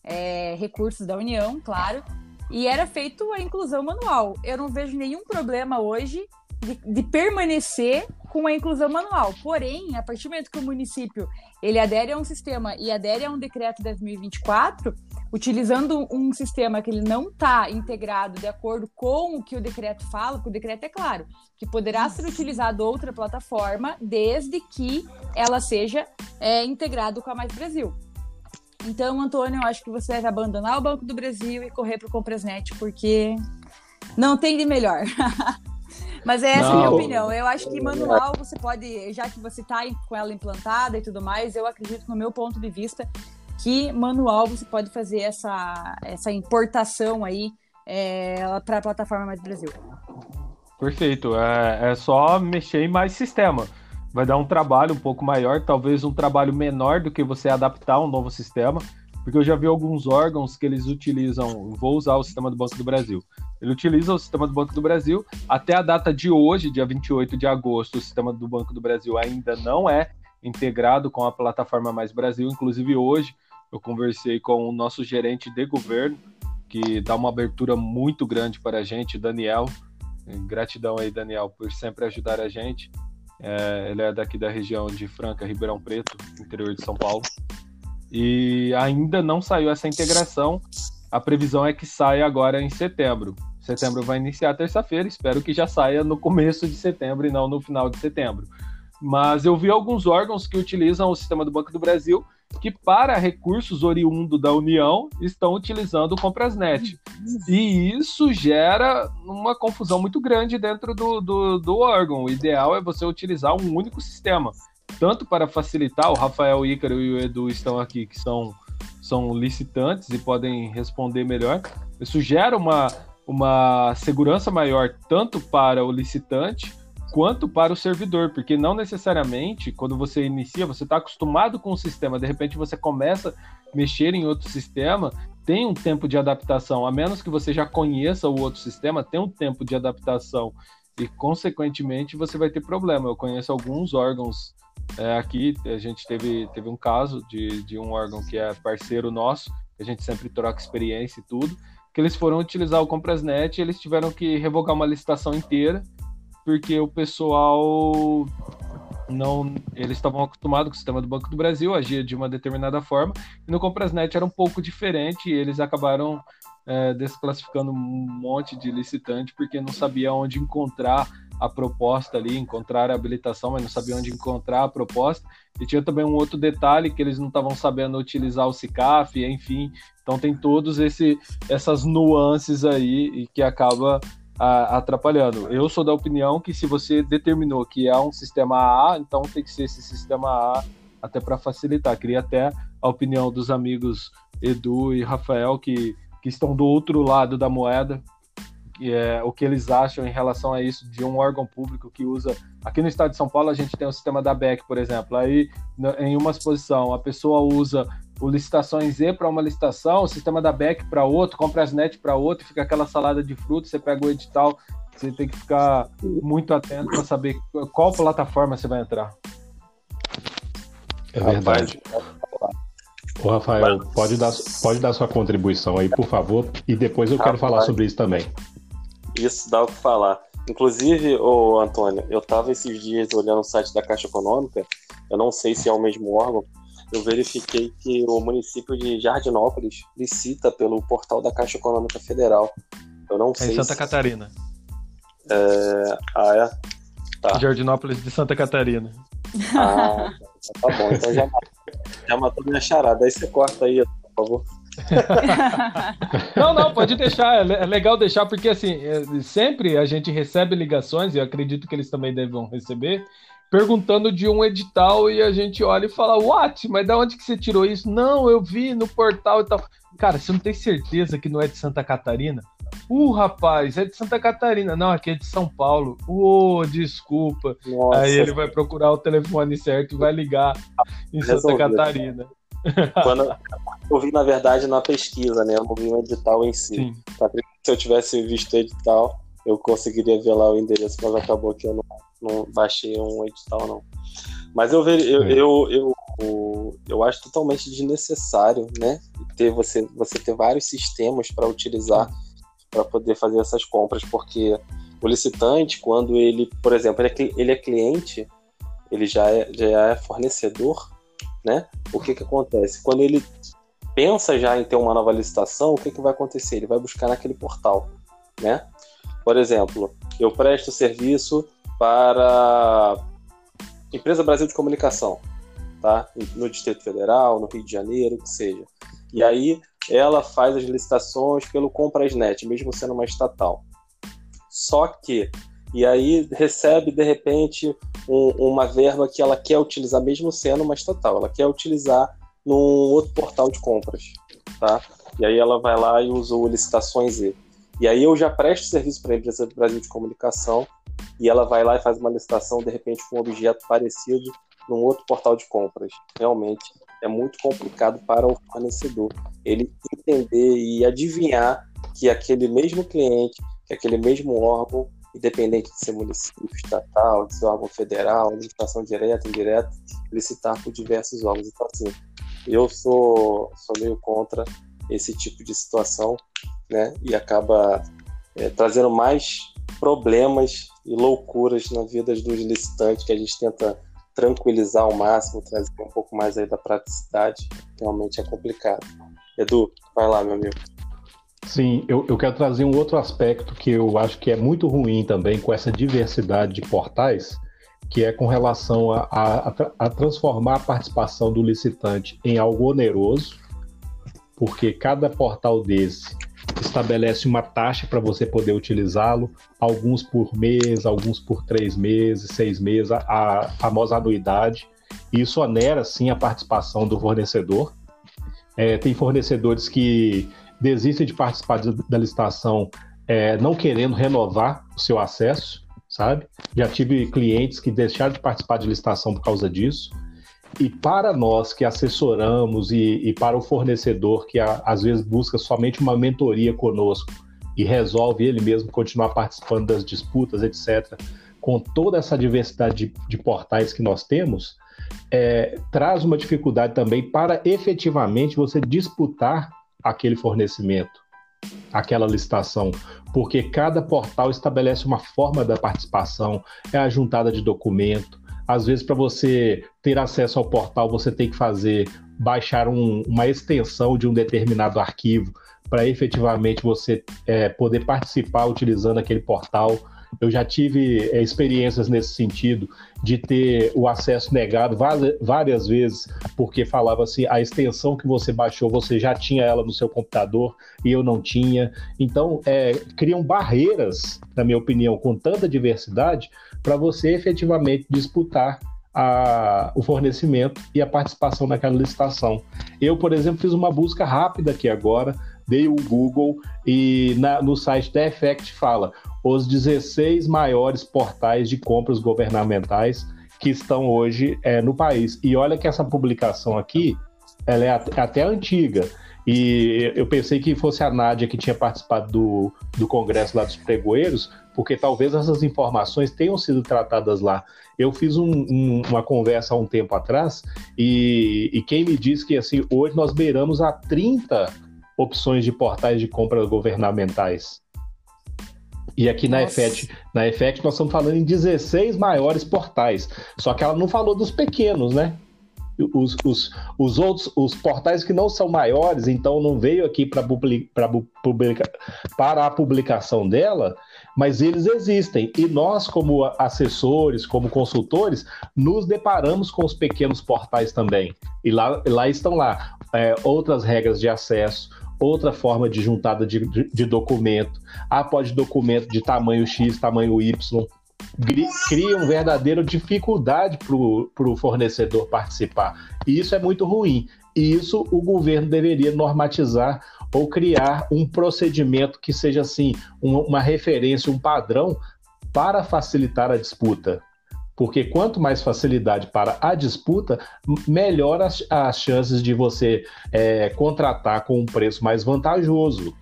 é, recursos da União, claro, e era feito a inclusão manual. Eu não vejo nenhum problema hoje de, de, permanecer com a inclusão manual. Porém, a partir do momento que o município ele adere a um sistema e adere a um decreto 2024, utilizando um sistema que ele não está integrado de acordo com o que o decreto fala, porque o decreto é claro, que poderá ser utilizado outra plataforma desde que ela seja é, integrado com a Mais Brasil. Então, Antônio, eu acho que você deve abandonar o Banco do Brasil e correr para o Comprasnet, porque não tem de melhor. Mas é essa não. a minha opinião. Eu acho que manual você pode, já que você está com ela implantada e tudo mais, eu acredito, no meu ponto de vista, que manual você pode fazer essa, essa importação aí é, para a plataforma Mais Brasil. Perfeito. É, é só mexer em mais sistema. Vai dar um trabalho um pouco maior, talvez um trabalho menor do que você adaptar um novo sistema, porque eu já vi alguns órgãos que eles utilizam, vou usar o sistema do Banco do Brasil. Ele utiliza o sistema do Banco do Brasil até a data de hoje, dia 28 de agosto, o sistema do Banco do Brasil ainda não é integrado com a plataforma Mais Brasil. Inclusive hoje eu conversei com o nosso gerente de governo, que dá uma abertura muito grande para a gente, Daniel. Gratidão aí, Daniel, por sempre ajudar a gente. É, ele é daqui da região de Franca, Ribeirão Preto, interior de São Paulo. E ainda não saiu essa integração. A previsão é que saia agora em setembro. Setembro vai iniciar terça-feira, espero que já saia no começo de setembro e não no final de setembro. Mas eu vi alguns órgãos que utilizam o sistema do Banco do Brasil que, para recursos oriundo da União, estão utilizando o Comprasnet. E isso gera uma confusão muito grande dentro do, do, do órgão. O ideal é você utilizar um único sistema, tanto para facilitar, o Rafael Ícaro e o Edu estão aqui, que são, são licitantes e podem responder melhor. Isso gera uma, uma segurança maior tanto para o licitante quanto para o servidor, porque não necessariamente quando você inicia, você está acostumado com o sistema, de repente você começa a mexer em outro sistema, tem um tempo de adaptação, a menos que você já conheça o outro sistema, tem um tempo de adaptação e, consequentemente, você vai ter problema. Eu conheço alguns órgãos é, aqui, a gente teve, teve um caso de, de um órgão que é parceiro nosso, a gente sempre troca experiência e tudo, que eles foram utilizar o Comprasnet e eles tiveram que revogar uma licitação inteira porque o pessoal não eles estavam acostumados com o sistema do Banco do Brasil, agia de uma determinada forma, e no Comprasnet era um pouco diferente, e eles acabaram é, desclassificando um monte de licitante porque não sabia onde encontrar a proposta ali, encontrar a habilitação, mas não sabia onde encontrar a proposta. E tinha também um outro detalhe que eles não estavam sabendo utilizar o SICAF, enfim. Então tem todos esse, essas nuances aí e que acaba a, atrapalhando. Eu sou da opinião que se você determinou que é um sistema A, então tem que ser esse sistema A até para facilitar. Queria até a opinião dos amigos Edu e Rafael que, que estão do outro lado da moeda, e é, o que eles acham em relação a isso de um órgão público que usa. Aqui no estado de São Paulo a gente tem o sistema da BEC, por exemplo. Aí em uma exposição a pessoa usa o licitações Z para uma licitação, o sistema da BEC para outro, compra as net para outro, fica aquela salada de frutos, você pega o edital, você tem que ficar muito atento para saber qual plataforma você vai entrar. É verdade. Ô, Rafael, pode dar, pode dar sua contribuição aí, por favor, e depois eu quero falar sobre isso também. Isso dá o que falar. Inclusive, ô Antônio, eu estava esses dias olhando o site da Caixa Econômica, eu não sei se é o mesmo órgão, eu verifiquei que o município de Jardinópolis licita pelo portal da Caixa Econômica Federal. Eu não é sei. Em Santa se... Catarina. É... Ah, é? Tá. Jardinópolis de Santa Catarina. Ah, tá bom. Então já, já matou minha charada. Aí você corta aí, por favor. não, não, pode deixar. É, é legal deixar, porque assim, é, sempre a gente recebe ligações, e eu acredito que eles também devam receber, perguntando de um edital e a gente olha e fala, what? Mas da onde que você tirou isso? Não, eu vi no portal e tal. Cara, você não tem certeza que não é de Santa Catarina? Uh, rapaz, é de Santa Catarina. Não, aqui é de São Paulo. Uh, desculpa. Nossa. Aí ele vai procurar o telefone certo e vai ligar em Santa Catarina. Quando eu vi, na verdade, na pesquisa, né? Eu não vi o edital em si. Sim. Se eu tivesse visto o edital, eu conseguiria ver lá o endereço, mas acabou que eu não, não baixei um edital, não. Mas eu, eu, é. eu, eu, eu, eu acho totalmente desnecessário, né? Ter você, você ter vários sistemas para utilizar para poder fazer essas compras, porque o licitante, quando ele, por exemplo, ele é, ele é cliente, ele já é, já é fornecedor, né? O que que acontece? Quando ele pensa já em ter uma nova licitação, o que que vai acontecer? Ele vai buscar naquele portal, né? Por exemplo, eu presto serviço para Empresa Brasil de Comunicação, tá? No Distrito Federal, no Rio de Janeiro, o que seja. E aí ela faz as licitações pelo Comprasnet, mesmo sendo uma estatal. Só que, e aí recebe de repente um, uma verba que ela quer utilizar, mesmo sendo uma estatal, ela quer utilizar num outro portal de compras, tá? E aí ela vai lá e usa o Licitações E. E aí eu já presto serviço para a empresa do Brasil de Comunicação e ela vai lá e faz uma licitação, de repente, com um objeto parecido num outro portal de compras. Realmente é muito complicado para o fornecedor ele entender e adivinhar que aquele mesmo cliente, que aquele mesmo órgão, independente de ser município, estatal, de ser órgão federal, licitação direta, indireta, licitar por diversos órgãos. Então, assim, eu sou, sou meio contra esse tipo de situação, né? E acaba é, trazendo mais problemas e loucuras na vida dos licitantes que a gente tenta tranquilizar ao máximo, trazer um pouco mais aí da praticidade, realmente é complicado. Edu, vai lá, meu amigo. Sim, eu, eu quero trazer um outro aspecto que eu acho que é muito ruim também com essa diversidade de portais, que é com relação a, a, a transformar a participação do licitante em algo oneroso, porque cada portal desse estabelece uma taxa para você poder utilizá-lo, alguns por mês, alguns por três meses, seis meses, a, famosa anuidade. Isso onera, sim, a participação do fornecedor. É, tem fornecedores que desistem de participar da licitação é, não querendo renovar o seu acesso, sabe? Já tive clientes que deixaram de participar de licitação por causa disso. E para nós que assessoramos e, e para o fornecedor que a, às vezes busca somente uma mentoria conosco e resolve ele mesmo continuar participando das disputas, etc., com toda essa diversidade de, de portais que nós temos, é, traz uma dificuldade também para efetivamente você disputar aquele fornecimento, aquela licitação, porque cada portal estabelece uma forma da participação, é a juntada de documento, às vezes, para você ter acesso ao portal, você tem que fazer, baixar um, uma extensão de um determinado arquivo para efetivamente você é, poder participar utilizando aquele portal. Eu já tive é, experiências nesse sentido de ter o acesso negado várias vezes, porque falava assim: a extensão que você baixou, você já tinha ela no seu computador e eu não tinha. Então, é, criam barreiras, na minha opinião, com tanta diversidade, para você efetivamente disputar a, o fornecimento e a participação naquela licitação. Eu, por exemplo, fiz uma busca rápida aqui agora, dei o Google e na, no site da Effect fala os 16 maiores portais de compras governamentais que estão hoje é, no país. E olha que essa publicação aqui, ela é até antiga. E eu pensei que fosse a Nádia que tinha participado do, do congresso lá dos pregoeiros, porque talvez essas informações tenham sido tratadas lá. Eu fiz um, um, uma conversa há um tempo atrás e, e, quem me disse que assim hoje nós beiramos a 30 opções de portais de compra governamentais. E aqui na EFET, na EFET nós estamos falando em 16 maiores portais. Só que ela não falou dos pequenos, né? Os, os, os outros, os portais que não são maiores, então não veio aqui para publica, para a publicação dela, mas eles existem. E nós, como assessores, como consultores, nos deparamos com os pequenos portais também. E lá, lá estão lá é, outras regras de acesso, outra forma de juntada de, de, de documento. Ah, pode documento de tamanho X, tamanho Y. Cria uma verdadeira dificuldade para o fornecedor participar. E isso é muito ruim. E isso o governo deveria normatizar ou criar um procedimento que seja assim, uma referência, um padrão para facilitar a disputa porque quanto mais facilidade para a disputa, melhor as, as chances de você é, contratar com um preço mais vantajoso.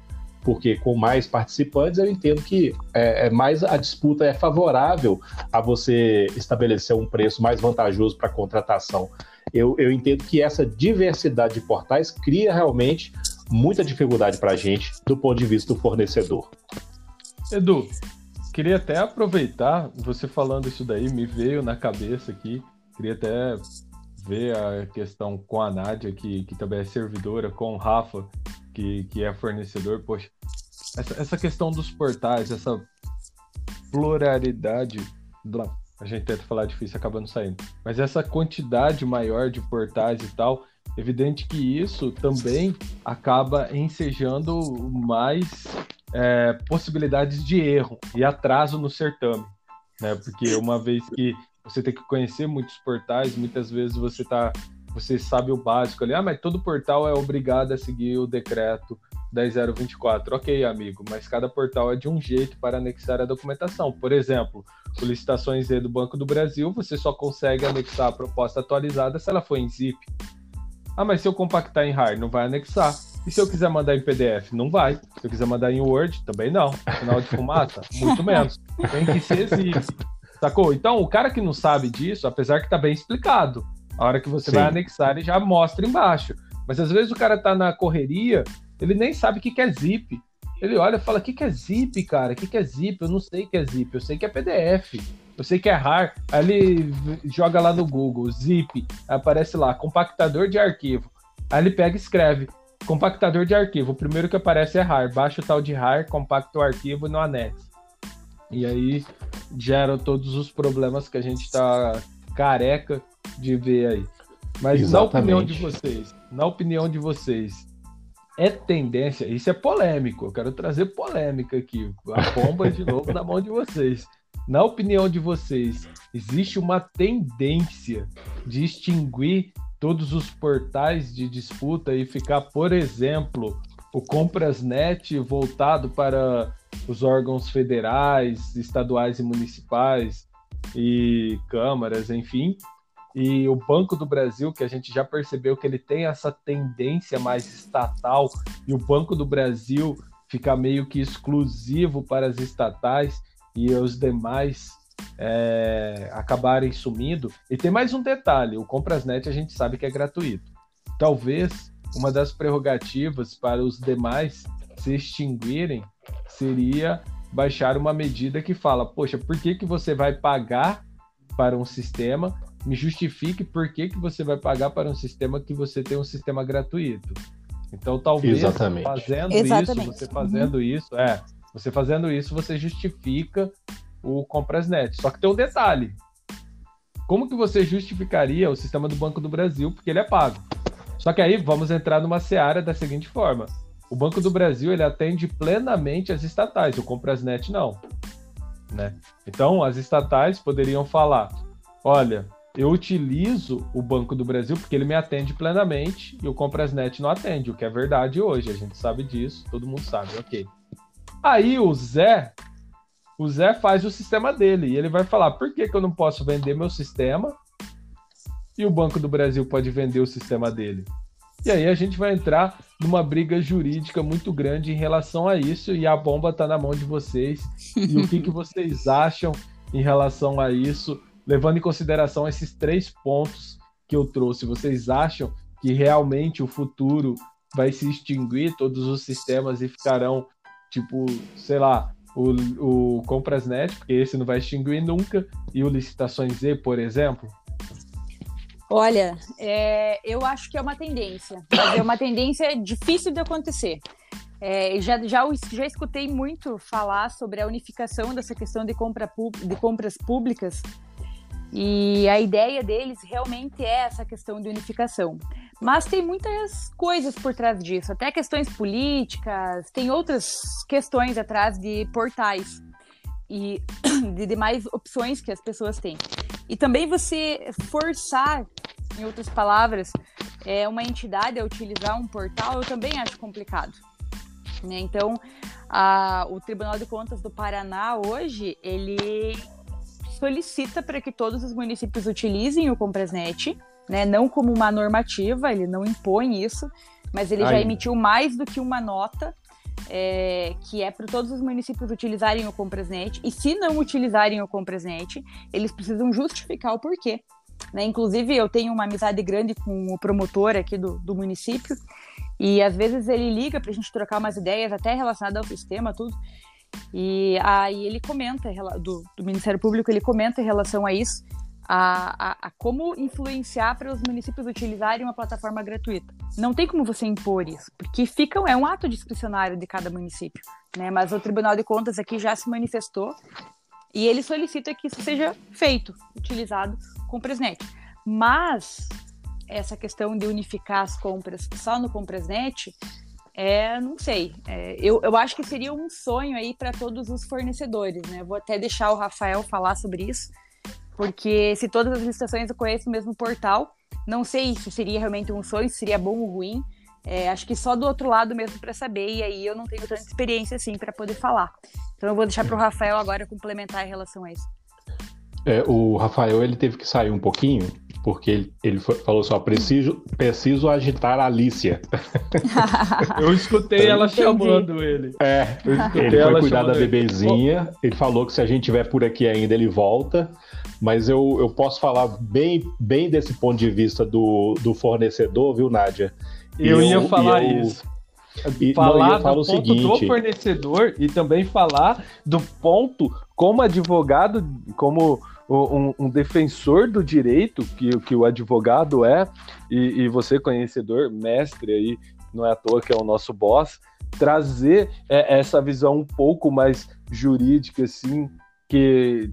Porque com mais participantes eu entendo que é, é mais a disputa é favorável a você estabelecer um preço mais vantajoso para a contratação. Eu, eu entendo que essa diversidade de portais cria realmente muita dificuldade para a gente do ponto de vista do fornecedor. Edu, queria até aproveitar, você falando isso daí, me veio na cabeça aqui, queria até ver a questão com a Nádia, que, que também é servidora, com o Rafa, que, que é fornecedor. Poxa, essa, essa questão dos portais, essa pluralidade. A gente tenta falar difícil, acaba não saindo. Mas essa quantidade maior de portais e tal, evidente que isso também acaba ensejando mais é, possibilidades de erro e atraso no certame. Né? Porque uma vez que você tem que conhecer muitos portais, muitas vezes você tá, você sabe o básico ali, ah, mas todo portal é obrigado a seguir o decreto 10024. Ok, amigo, mas cada portal é de um jeito para anexar a documentação. Por exemplo, o Licitações E do Banco do Brasil, você só consegue anexar a proposta atualizada se ela for em zip. Ah, mas se eu compactar em RAR, não vai anexar. E se eu quiser mandar em PDF? Não vai. Se eu quiser mandar em Word, também não. Final de fumaça? Muito menos. Tem que ser zip. Sacou? Então, o cara que não sabe disso, apesar que tá bem explicado, a hora que você Sim. vai anexar, ele já mostra embaixo. Mas às vezes o cara tá na correria, ele nem sabe o que, que é zip. Ele olha e fala: o que, que é zip, cara? O que, que é zip? Eu não sei o que é zip, eu sei que é PDF. Eu sei que é RAR. Aí ele joga lá no Google, zip, aparece lá, compactador de arquivo. Aí ele pega e escreve, compactador de arquivo. O primeiro que aparece é RAR. Baixa o tal de RAR, compacta o arquivo e não anexa. E aí gera todos os problemas que a gente está careca de ver aí. Mas Exatamente. na opinião de vocês, na opinião de vocês, é tendência, isso é polêmico, eu quero trazer polêmica aqui, a bomba de novo na mão de vocês. Na opinião de vocês, existe uma tendência de extinguir todos os portais de disputa e ficar, por exemplo, o Comprasnet voltado para os órgãos federais, estaduais e municipais e câmaras, enfim. E o Banco do Brasil, que a gente já percebeu que ele tem essa tendência mais estatal, e o Banco do Brasil fica meio que exclusivo para as estatais e os demais é, acabarem sumindo. E tem mais um detalhe: o Comprasnet a gente sabe que é gratuito. Talvez uma das prerrogativas para os demais se extinguirem seria baixar uma medida que fala, poxa, por que, que você vai pagar para um sistema? Me justifique por que, que você vai pagar para um sistema que você tem um sistema gratuito. Então, talvez Exatamente. fazendo Exatamente. isso, você fazendo uhum. isso, é, você fazendo isso, você justifica o Comprasnet. Só que tem um detalhe. Como que você justificaria o sistema do Banco do Brasil? Porque ele é pago. Só que aí vamos entrar numa seara da seguinte forma: o Banco do Brasil ele atende plenamente as estatais, o Comprasnet não. Né? Então, as estatais poderiam falar: olha, eu utilizo o Banco do Brasil porque ele me atende plenamente e o Comprasnet não atende, o que é verdade hoje, a gente sabe disso, todo mundo sabe, ok. Aí o Zé, o Zé faz o sistema dele e ele vai falar: por que, que eu não posso vender meu sistema e o Banco do Brasil pode vender o sistema dele? E aí a gente vai entrar numa briga jurídica muito grande em relação a isso e a bomba está na mão de vocês. E o que, que vocês acham em relação a isso, levando em consideração esses três pontos que eu trouxe? Vocês acham que realmente o futuro vai se extinguir, todos os sistemas e ficarão, tipo, sei lá, o, o Comprasnet, porque esse não vai extinguir nunca, e o Licitações Z, por exemplo? Olha, é, eu acho que é uma tendência, é uma tendência difícil de acontecer. É, já, já, já escutei muito falar sobre a unificação dessa questão de, compra, de compras públicas e a ideia deles realmente é essa questão de unificação. Mas tem muitas coisas por trás disso, até questões políticas, tem outras questões atrás de portais e de demais opções que as pessoas têm. E também você forçar, em outras palavras, é, uma entidade a utilizar um portal, eu também acho complicado. Né? Então, a, o Tribunal de Contas do Paraná hoje, ele solicita para que todos os municípios utilizem o Comprasnet, né? não como uma normativa, ele não impõe isso, mas ele Aí. já emitiu mais do que uma nota é, que é para todos os municípios utilizarem o Compresnet, e se não utilizarem o Compresnet, eles precisam justificar o porquê. Né? Inclusive, eu tenho uma amizade grande com o promotor aqui do, do município, e às vezes ele liga para a gente trocar umas ideias, até relacionadas ao sistema, tudo. E aí ele comenta, do, do Ministério Público, ele comenta em relação a isso, a, a, a, como influenciar para os municípios utilizarem uma plataforma gratuita. Não tem como você impor isso, porque fica, é um ato discricionário de cada município. Né? Mas o Tribunal de Contas aqui já se manifestou e ele solicita que isso seja feito, utilizado com o Presnet. Mas essa questão de unificar as compras só no Compresnet, é, não sei. É, eu, eu acho que seria um sonho aí para todos os fornecedores, né? Vou até deixar o Rafael falar sobre isso, porque se todas as licitações eu conheço o mesmo portal, não sei se seria realmente um sonho, se seria bom ou ruim. É, acho que só do outro lado mesmo para saber, e aí eu não tenho tanta experiência assim para poder falar. Então eu vou deixar para o Rafael agora complementar em relação a isso. É, o Rafael ele teve que sair um pouquinho, porque ele, ele foi, falou só: preciso, preciso agitar a Alicia. eu escutei ela Entendi. chamando ele. É, ele foi cuidar da bebezinha. Ele. ele falou que se a gente tiver por aqui ainda, ele volta mas eu, eu posso falar bem, bem desse ponto de vista do, do fornecedor, viu, Nádia? Eu, eu ia falar eu, isso. E, falar não, do ponto seguinte, do fornecedor e também falar do ponto como advogado, como um, um, defensor do direito que, que o advogado é, e, e, você conhecedor, mestre aí, não é à toa que é o nosso boss, trazer é, essa visão um pouco mais jurídica, assim, que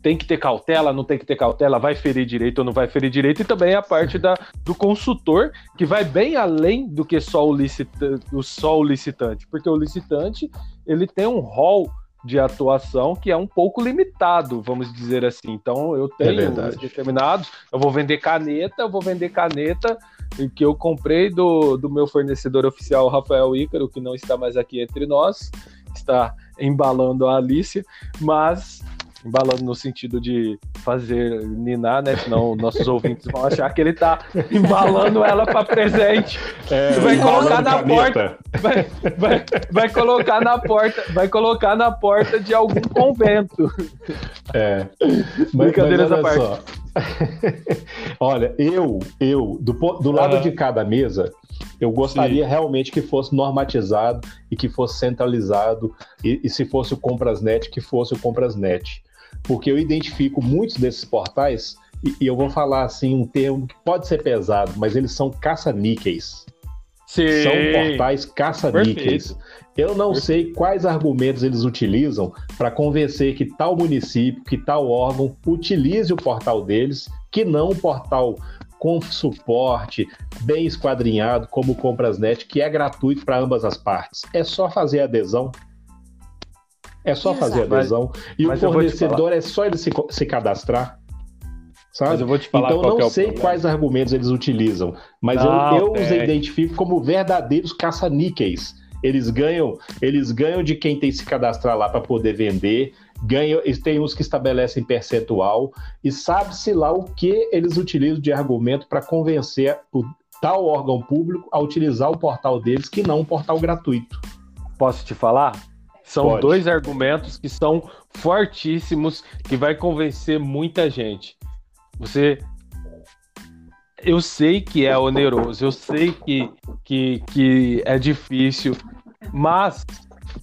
tem que ter cautela, não tem que ter cautela, vai ferir direito ou não vai ferir direito, e também a parte da, do consultor, que vai bem além do que só o, licita, só o licitante, porque o licitante ele tem um rol de atuação que é um pouco limitado, vamos dizer assim. Então eu é tenho é determinados, eu vou vender caneta, eu vou vender caneta que eu comprei do, do meu fornecedor oficial, Rafael Ícaro, que não está mais aqui entre nós, está embalando a Alice, mas embalando no sentido de fazer ninar, né? Senão nossos ouvintes vão achar que ele tá embalando ela para presente. É, vai colocar na caneta. porta. Vai, vai, vai colocar na porta. Vai colocar na porta de algum convento. É. Brincadeiras à parte. Só. olha, eu, eu, do, do lado ah. de cada mesa, eu gostaria Sim. realmente que fosse normatizado e que fosse centralizado, e, e, se fosse o Comprasnet, que fosse o Comprasnet porque eu identifico muitos desses portais, e, e eu vou falar assim um termo que pode ser pesado, mas eles são caça-níqueis. São portais caça-níqueis. Eu não Perfeito. sei quais argumentos eles utilizam para convencer que tal município, que tal órgão utilize o portal deles, que não o portal com suporte, bem esquadrinhado, como o Comprasnet, que é gratuito para ambas as partes. É só fazer adesão, é só Exato. fazer adesão. E mas o fornecedor é só ele se, se cadastrar. Sabe? Mas eu vou te falar então, não é sei quais argumentos eles utilizam, mas não, eu, eu os identifico como verdadeiros caça-níqueis. Eles ganham, eles ganham de quem tem se cadastrar lá para poder vender, ganham, tem uns que estabelecem percentual e sabe-se lá o que eles utilizam de argumento para convencer o tal órgão público a utilizar o portal deles, que não um portal gratuito. Posso te falar? São Pode. dois argumentos que são fortíssimos, que vai convencer muita gente. Você. Eu sei que é oneroso, eu sei que, que, que é difícil, mas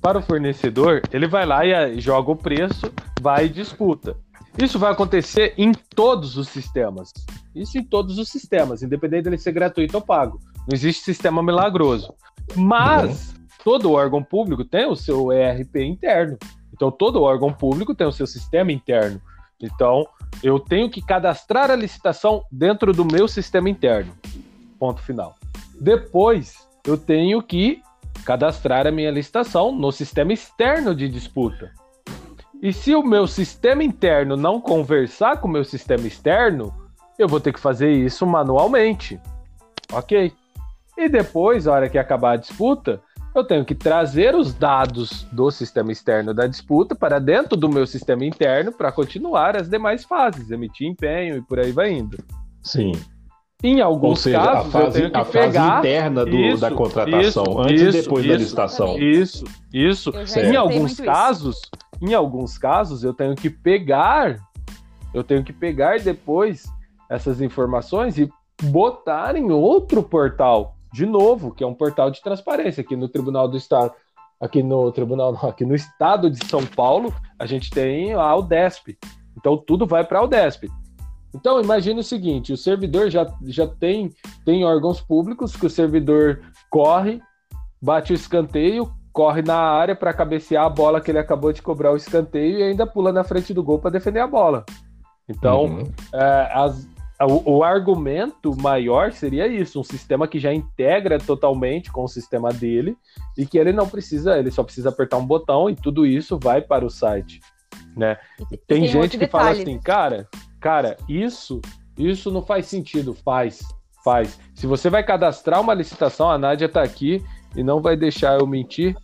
para o fornecedor, ele vai lá e joga o preço, vai e disputa. Isso vai acontecer em todos os sistemas. Isso em todos os sistemas, independente dele ser gratuito ou pago. Não existe sistema milagroso. Mas uhum todo órgão público tem o seu ERP interno. Então, todo órgão público tem o seu sistema interno. Então, eu tenho que cadastrar a licitação dentro do meu sistema interno. Ponto final. Depois, eu tenho que cadastrar a minha licitação no sistema externo de disputa. E se o meu sistema interno não conversar com o meu sistema externo, eu vou ter que fazer isso manualmente. Ok? E depois, a hora que acabar a disputa, eu tenho que trazer os dados do sistema externo da disputa para dentro do meu sistema interno para continuar as demais fases, emitir empenho e por aí vai indo. Sim. Em alguns seja, casos, a fase, a fase interna do, isso, da contratação, isso, antes isso, e depois da licitação. Isso, isso. Em alguns casos, em alguns casos, eu tenho que pegar, eu tenho que pegar depois essas informações e botar em outro portal, de novo, que é um portal de transparência aqui no Tribunal do Estado. Aqui no Tribunal, aqui no Estado de São Paulo, a gente tem a UDESP. Então tudo vai para a UDESP. Então, imagine o seguinte: o servidor já, já tem, tem órgãos públicos que o servidor corre, bate o escanteio, corre na área para cabecear a bola que ele acabou de cobrar o escanteio e ainda pula na frente do gol para defender a bola. Então, uhum. é, as, o, o, argumento maior seria isso: um sistema que já integra totalmente com o sistema dele e que ele não precisa, ele só precisa apertar um botão e tudo isso vai para o site. Né? Tem, tem gente que fala assim, cara, Cara, isso, isso não faz sentido. Faz, faz. Se você vai cadastrar uma licitação, a Nádia tá aqui e não vai deixar eu mentir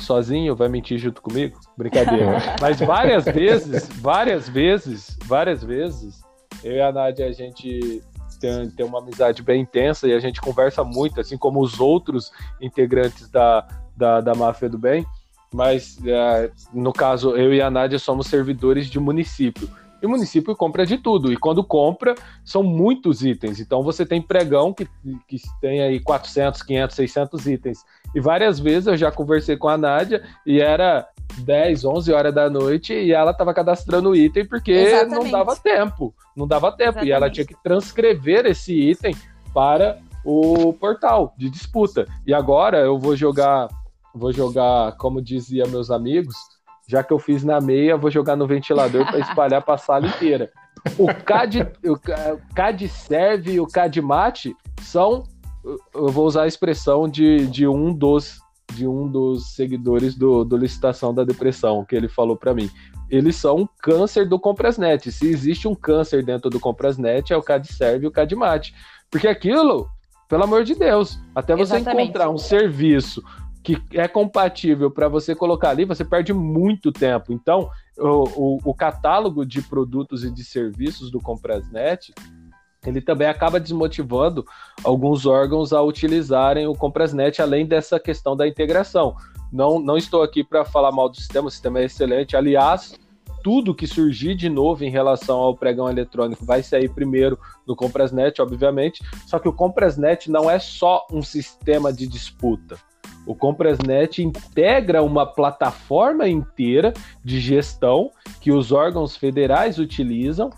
sozinho, vai mentir junto comigo? Brincadeira. Mas várias vezes, várias vezes, várias vezes, eu e a Nádia, a gente tem, tem uma amizade bem intensa e a gente conversa muito, assim como os outros integrantes da, da, da Máfia do Bem. Mas, é, no caso, eu e a Nádia somos servidores de município. E o município compra de tudo. E quando compra, são muitos itens. Então você tem pregão que, que tem aí 400, 500, 600 itens. E várias vezes eu já conversei com a Nádia e era 10, 11 horas da noite e ela estava cadastrando o item porque Exatamente. não dava tempo. Não dava tempo. Exatamente. E ela tinha que transcrever esse item para o portal de disputa. E agora eu vou jogar, vou jogar, como dizia meus amigos, já que eu fiz na meia, vou jogar no ventilador para espalhar para a sala inteira. O CAD, o CAD serve e o CAD mate são, eu vou usar a expressão de, de um dos de um dos seguidores do, do licitação da depressão que ele falou para mim. Eles são um câncer do Comprasnet. Se existe um câncer dentro do Comprasnet, é o CAD serve e o CAD mate. Porque aquilo, pelo amor de Deus, até você Exatamente. encontrar um serviço que é compatível para você colocar ali, você perde muito tempo. Então, o, o, o, catálogo de produtos e de serviços do Comprasnet, ele também acaba desmotivando alguns órgãos a utilizarem o Comprasnet, além dessa questão da integração. Não, não estou aqui para falar mal do sistema, o sistema é excelente. Aliás, tudo que surgir de novo em relação ao pregão eletrônico vai sair primeiro no Comprasnet, obviamente. Só que o Comprasnet não é só um sistema de disputa. O Comprasnet integra uma plataforma inteira de gestão que os órgãos federais utilizam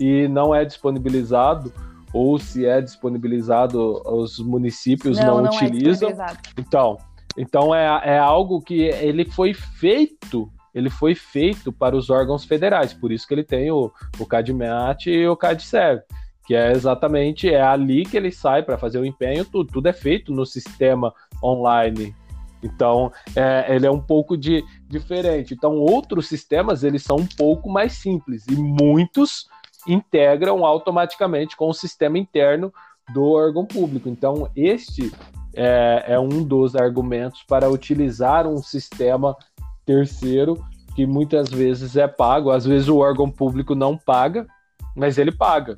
e não é disponibilizado ou se é disponibilizado os municípios não, não, não é utilizam. É então, então é, é algo que ele foi feito, ele foi feito para os órgãos federais, por isso que ele tem o, o CADMAT e o CADSERV, que é exatamente é ali que ele sai para fazer o empenho, tudo, tudo é feito no sistema online. Então, é, ele é um pouco de, diferente. Então, outros sistemas, eles são um pouco mais simples e muitos integram automaticamente com o sistema interno do órgão público. Então, este é, é um dos argumentos para utilizar um sistema terceiro que muitas vezes é pago. Às vezes o órgão público não paga, mas ele paga.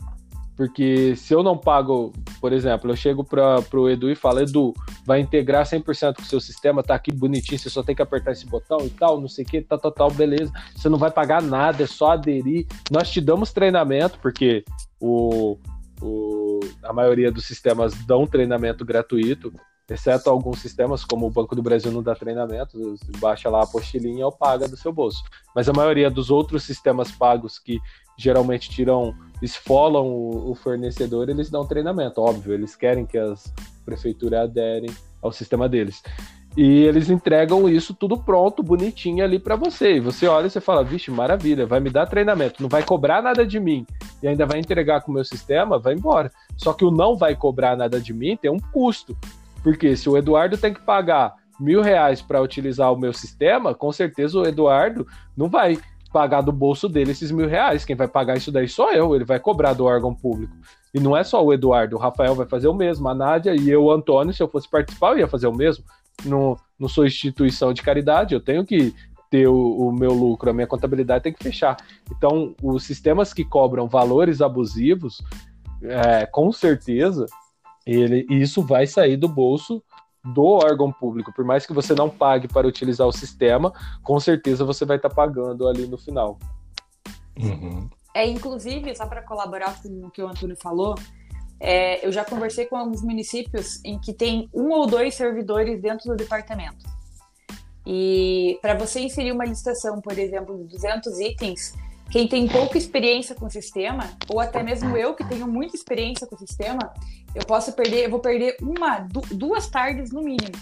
Porque se eu não pago, por exemplo, eu chego para o Edu e falo, Edu, vai integrar 100% com o seu sistema, tá aqui bonitinho, você só tem que apertar esse botão e tal, não sei o que, tal, tal, tal, beleza. Você não vai pagar nada, é só aderir. Nós te damos treinamento, porque o, o, a maioria dos sistemas dão treinamento gratuito, exceto alguns sistemas, como o Banco do Brasil não dá treinamento, baixa lá a apostilinha ou paga do seu bolso. Mas a maioria dos outros sistemas pagos que geralmente tiram esfolam o, o, fornecedor, eles dão treinamento, óbvio, eles querem que as prefeituras aderem ao sistema deles. E eles entregam isso tudo pronto, bonitinho ali para você. E você olha e você fala: vixe, maravilha, vai me dar treinamento, não vai cobrar nada de mim e ainda vai entregar com o meu sistema, vai embora. Só que o não vai cobrar nada de mim tem um custo. Porque se o Eduardo tem que pagar mil reais para utilizar o meu sistema, com certeza o Eduardo não vai pagar do bolso dele esses mil reais. Quem vai pagar isso daí sou eu, ele vai cobrar do órgão público. E não é só o Eduardo, o Rafael vai fazer o mesmo, a Nádia e eu, o Antônio, se eu fosse participar, eu ia fazer o mesmo. Não, não sou instituição de caridade, eu tenho que ter o, o, meu lucro, a minha contabilidade tem que fechar. Então, os sistemas que cobram valores abusivos, é, com certeza, ele, isso vai sair do bolso do órgão público. Por mais que você não pague para utilizar o sistema, com certeza você vai estar tá pagando ali no final. Uhum. É, inclusive, só para colaborar com o que o Antônio falou, é, eu já conversei com alguns municípios em que tem um ou dois servidores dentro do departamento. E para você inserir uma licitação, por exemplo, de 200 itens, quem tem pouca experiência com o sistema, ou até mesmo eu que tenho muita experiência com o sistema, eu posso perder, eu vou perder uma, duas tardes no mínimo,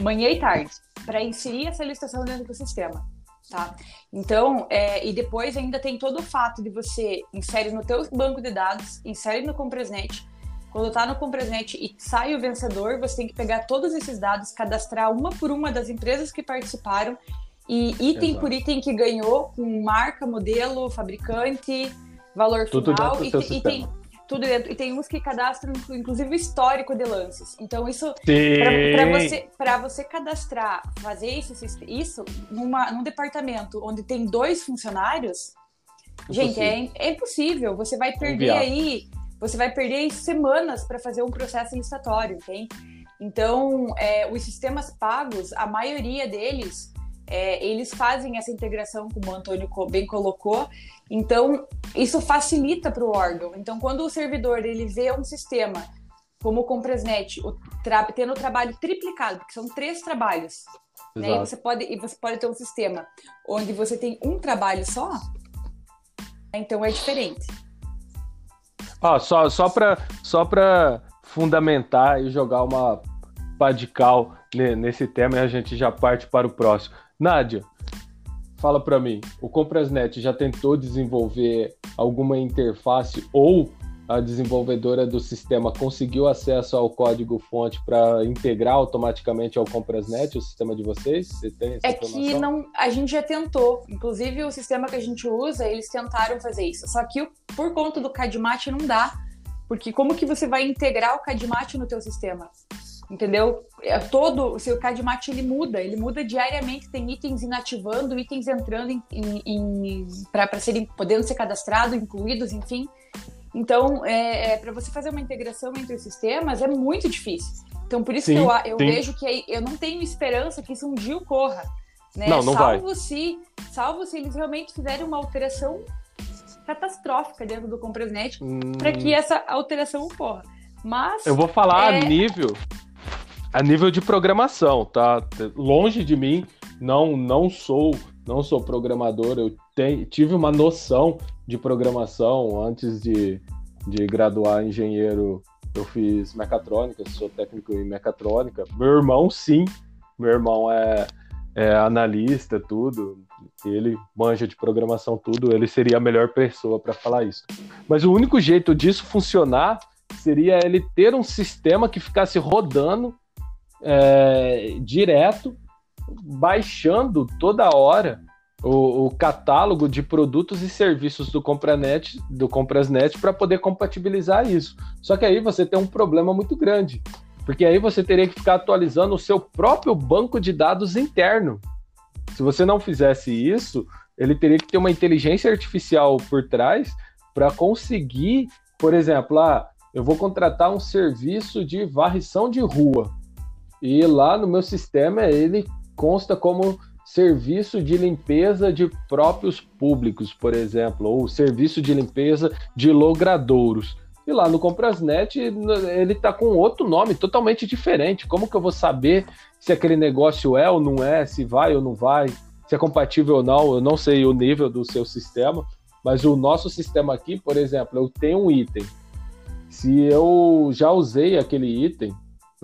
manhã e tarde, para inserir essa licitação dentro do sistema. Tá? Então, é, e depois ainda tem todo o fato de você insere no teu banco de dados, insere no Compresnet, quando está no Compresnet e sai o vencedor, você tem que pegar todos esses dados, cadastrar uma por uma das empresas que participaram e item Exato. por item que ganhou, com marca, modelo, fabricante, valor tudo final. Dentro do e, e tem tudo dentro. E tem uns que cadastram, inclusive, o histórico de lances. Então, isso para você, você cadastrar, fazer isso, isso numa, num departamento onde tem dois funcionários, gente, é, é impossível. Você vai perder aí. Você vai perder semanas para fazer um processo licitatório, tem? Então, é, os sistemas pagos, a maioria deles, é, eles fazem essa integração, como o Antônio bem colocou, então isso facilita para o órgão. Então, quando o servidor ele vê um sistema como o Compresnet, o tra tendo o trabalho triplicado, porque são três trabalhos, né? e, você pode, e você pode ter um sistema onde você tem um trabalho só, então é diferente. Ah, só só para só fundamentar e jogar uma padical nesse tema e a gente já parte para o próximo. Nádia, fala para mim, o Comprasnet já tentou desenvolver alguma interface ou a desenvolvedora do sistema conseguiu acesso ao código-fonte para integrar automaticamente ao Comprasnet, o sistema de vocês? Você tem essa é que não, a gente já tentou. Inclusive, o sistema que a gente usa, eles tentaram fazer isso. Só que por conta do CADMAT não dá. Porque como que você vai integrar o CADMAT no teu sistema? Entendeu? É todo o seu CADMAT ele muda, ele muda diariamente, tem itens inativando, itens entrando em, em, em para serem podendo ser cadastrados, incluídos, enfim. Então, é, é para você fazer uma integração entre os sistemas é muito difícil. Então, por isso sim, que eu, eu vejo que eu não tenho esperança que isso um dia ocorra. Né? Não, não salvo vai. Se, salvo se eles realmente fizerem uma alteração catastrófica dentro do Compresnet hum... para que essa alteração ocorra. Mas. Eu vou falar é... a nível a nível de programação, tá? Longe de mim, não não sou não sou programador, eu te, tive uma noção de programação antes de, de graduar engenheiro. Eu fiz mecatrônica, sou técnico em mecatrônica. Meu irmão, sim, meu irmão é, é analista, tudo. Ele manja de programação, tudo. Ele seria a melhor pessoa para falar isso. Mas o único jeito disso funcionar seria ele ter um sistema que ficasse rodando é, direto, baixando toda hora o, o, catálogo de produtos e serviços do Compranet, do Comprasnet para poder compatibilizar isso. Só que aí você tem um problema muito grande, porque aí você teria que ficar atualizando o seu próprio banco de dados interno. Se você não fizesse isso, ele teria que ter uma inteligência artificial por trás para conseguir, por exemplo, ah, eu vou contratar um serviço de varrição de rua. E lá no meu sistema ele consta como serviço de limpeza de próprios públicos, por exemplo, ou serviço de limpeza de logradouros. E lá no Comprasnet ele está com outro nome totalmente diferente. Como que eu vou saber se aquele negócio é ou não é, se vai ou não vai, se é compatível ou não? Eu não sei o nível do seu sistema, mas o nosso sistema aqui, por exemplo, eu tenho um item. Se eu já usei aquele item,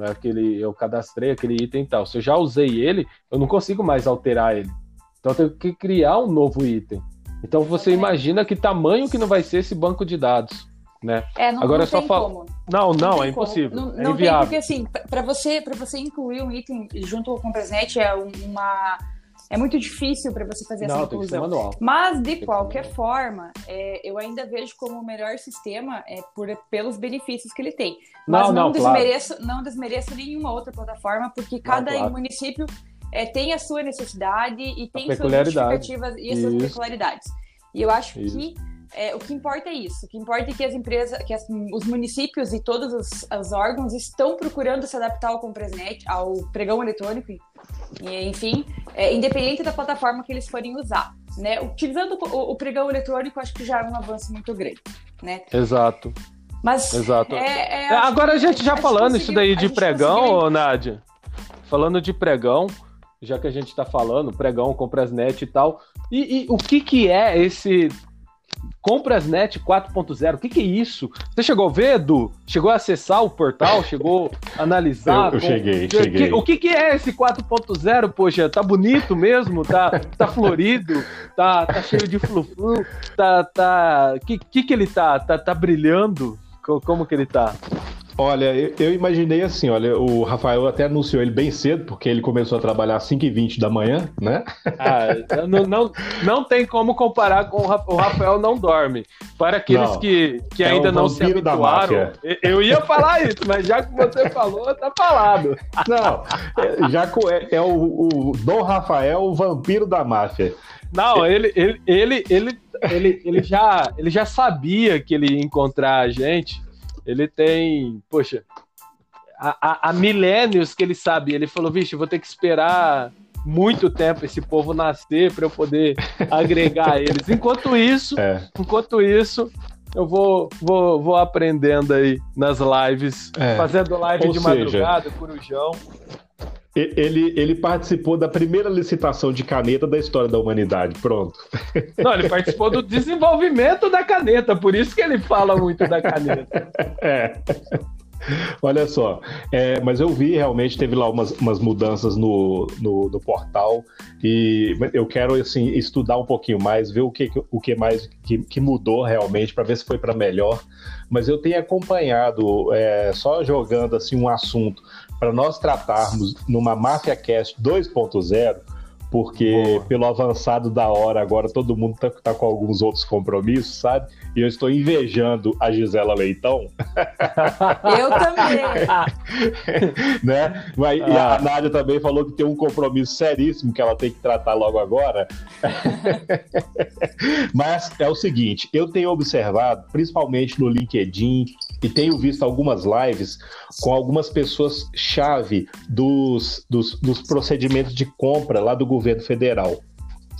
né? Aquele, eu cadastrei aquele item e tal. Se eu já usei ele, eu não consigo mais alterar ele. Então eu tenho que criar um novo item. Então você imagina que tamanho que não vai ser esse banco de dados. Né? É, não, Agora não é só fala. Não, não, não é impossível. Não, é não tem, porque assim, para você, para você incluir um item junto com o Comprasnet é uma é muito difícil para você fazer não, essa inclusão. Mas, de qualquer forma, é, eu ainda vejo como o melhor sistema é, por, pelos benefícios que ele tem. Mas não, não, não desmereço, claro. não desmereço nenhuma outra plataforma, porque cada claro. município é, tem a sua necessidade e tem suas justificativas e as suas peculiaridades. E eu acho Isso. que é, o que importa é isso. O que importa é que as empresas, que as, os municípios e todos os, os, órgãos estão procurando se adaptar ao Compresnet, ao pregão eletrônico, e, enfim, é, independente da plataforma que eles forem usar. Né? Utilizando o, o, pregão eletrônico, acho que já é um avanço muito grande. Né? Exato. Mas Exato. É, é, Agora a gente já falando isso daí de pregão, conseguiu... Nádia, falando de pregão, já que a gente está falando, pregão, Compresnet e tal, e, e, o que que é esse Comprasnet 4.0, o que, que é isso? Você chegou a ver, Edu? Chegou a acessar o portal? Chegou a analisar? Eu, eu cheguei, que, cheguei. o que, que é esse 4.0? Poxa, tá bonito mesmo? Tá, tá florido? Tá, tá cheio de flu-flu? Tá, tá... Que, que que ele tá? Tá, tá brilhando? Como que ele tá? Olha, eu, imaginei assim, olha, o Rafael até anunciou ele bem cedo, porque ele começou a trabalhar às 5h20 da manhã, né? Ah, não, não, não tem como comparar com o Rafael não dorme. Para aqueles não, que, que é ainda não se habituaram, eu ia falar isso, mas já que você falou, tá falado. Não, é, já é, é o, o Dom Rafael, o vampiro da máfia. Não, ele, ele, ele, ele, ele, ele, já, ele já sabia que ele ia encontrar a gente ele tem, poxa, há, milênios que ele sabe. Ele falou, vixe, vou ter que esperar muito tempo esse povo nascer para eu poder agregar eles. Enquanto isso, é. enquanto isso, eu vou, vou, vou aprendendo aí nas lives, é. fazendo live Ou de seja, madrugada, corujão. Ele, ele participou da primeira licitação de caneta da história da humanidade. Pronto. Não, ele participou do desenvolvimento da caneta, por isso que ele fala muito da caneta. É. Olha só, é, mas eu vi realmente teve lá umas, umas mudanças no, no, no, portal e eu quero assim estudar um pouquinho mais, ver o que, o que mais que, que mudou realmente para ver se foi para melhor. Mas eu tenho acompanhado é, só jogando assim um assunto para nós tratarmos numa Mafia Cast 2.0, porque Boa. pelo avançado da hora agora todo mundo tá, tá, com alguns outros compromissos, sabe? E eu estou invejando a Gisela Leitão. Eu também. né? Mas, ah. E a ah. Nádia também falou que tem um compromisso seríssimo que ela tem que tratar logo agora. Mas é o seguinte, eu tenho observado, principalmente no LinkedIn, e tenho visto algumas lives com algumas pessoas chave dos, dos, dos procedimentos de compra lá do governo federal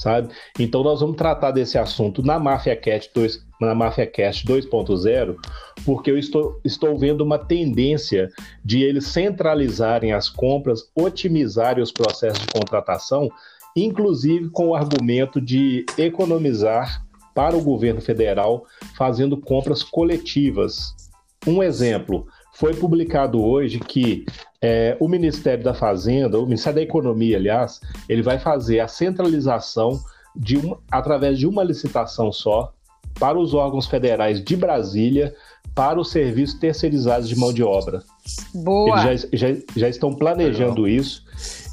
sabe? Então nós vamos tratar desse assunto na Mafia Cast 2, na Mafia Cast 2.0, porque eu estou, estou vendo uma tendência de eles centralizarem as compras, otimizarem os processos de contratação, inclusive com o argumento de economizar para o governo federal fazendo compras coletivas. Um exemplo, foi publicado hoje que é, o Ministério da Fazenda, o Ministério da Economia, aliás, ele vai fazer a centralização de uma, através de uma licitação só para os órgãos federais de Brasília para os serviços terceirizados de mão de obra. Boa! Eles já, já, já estão planejando Legal. isso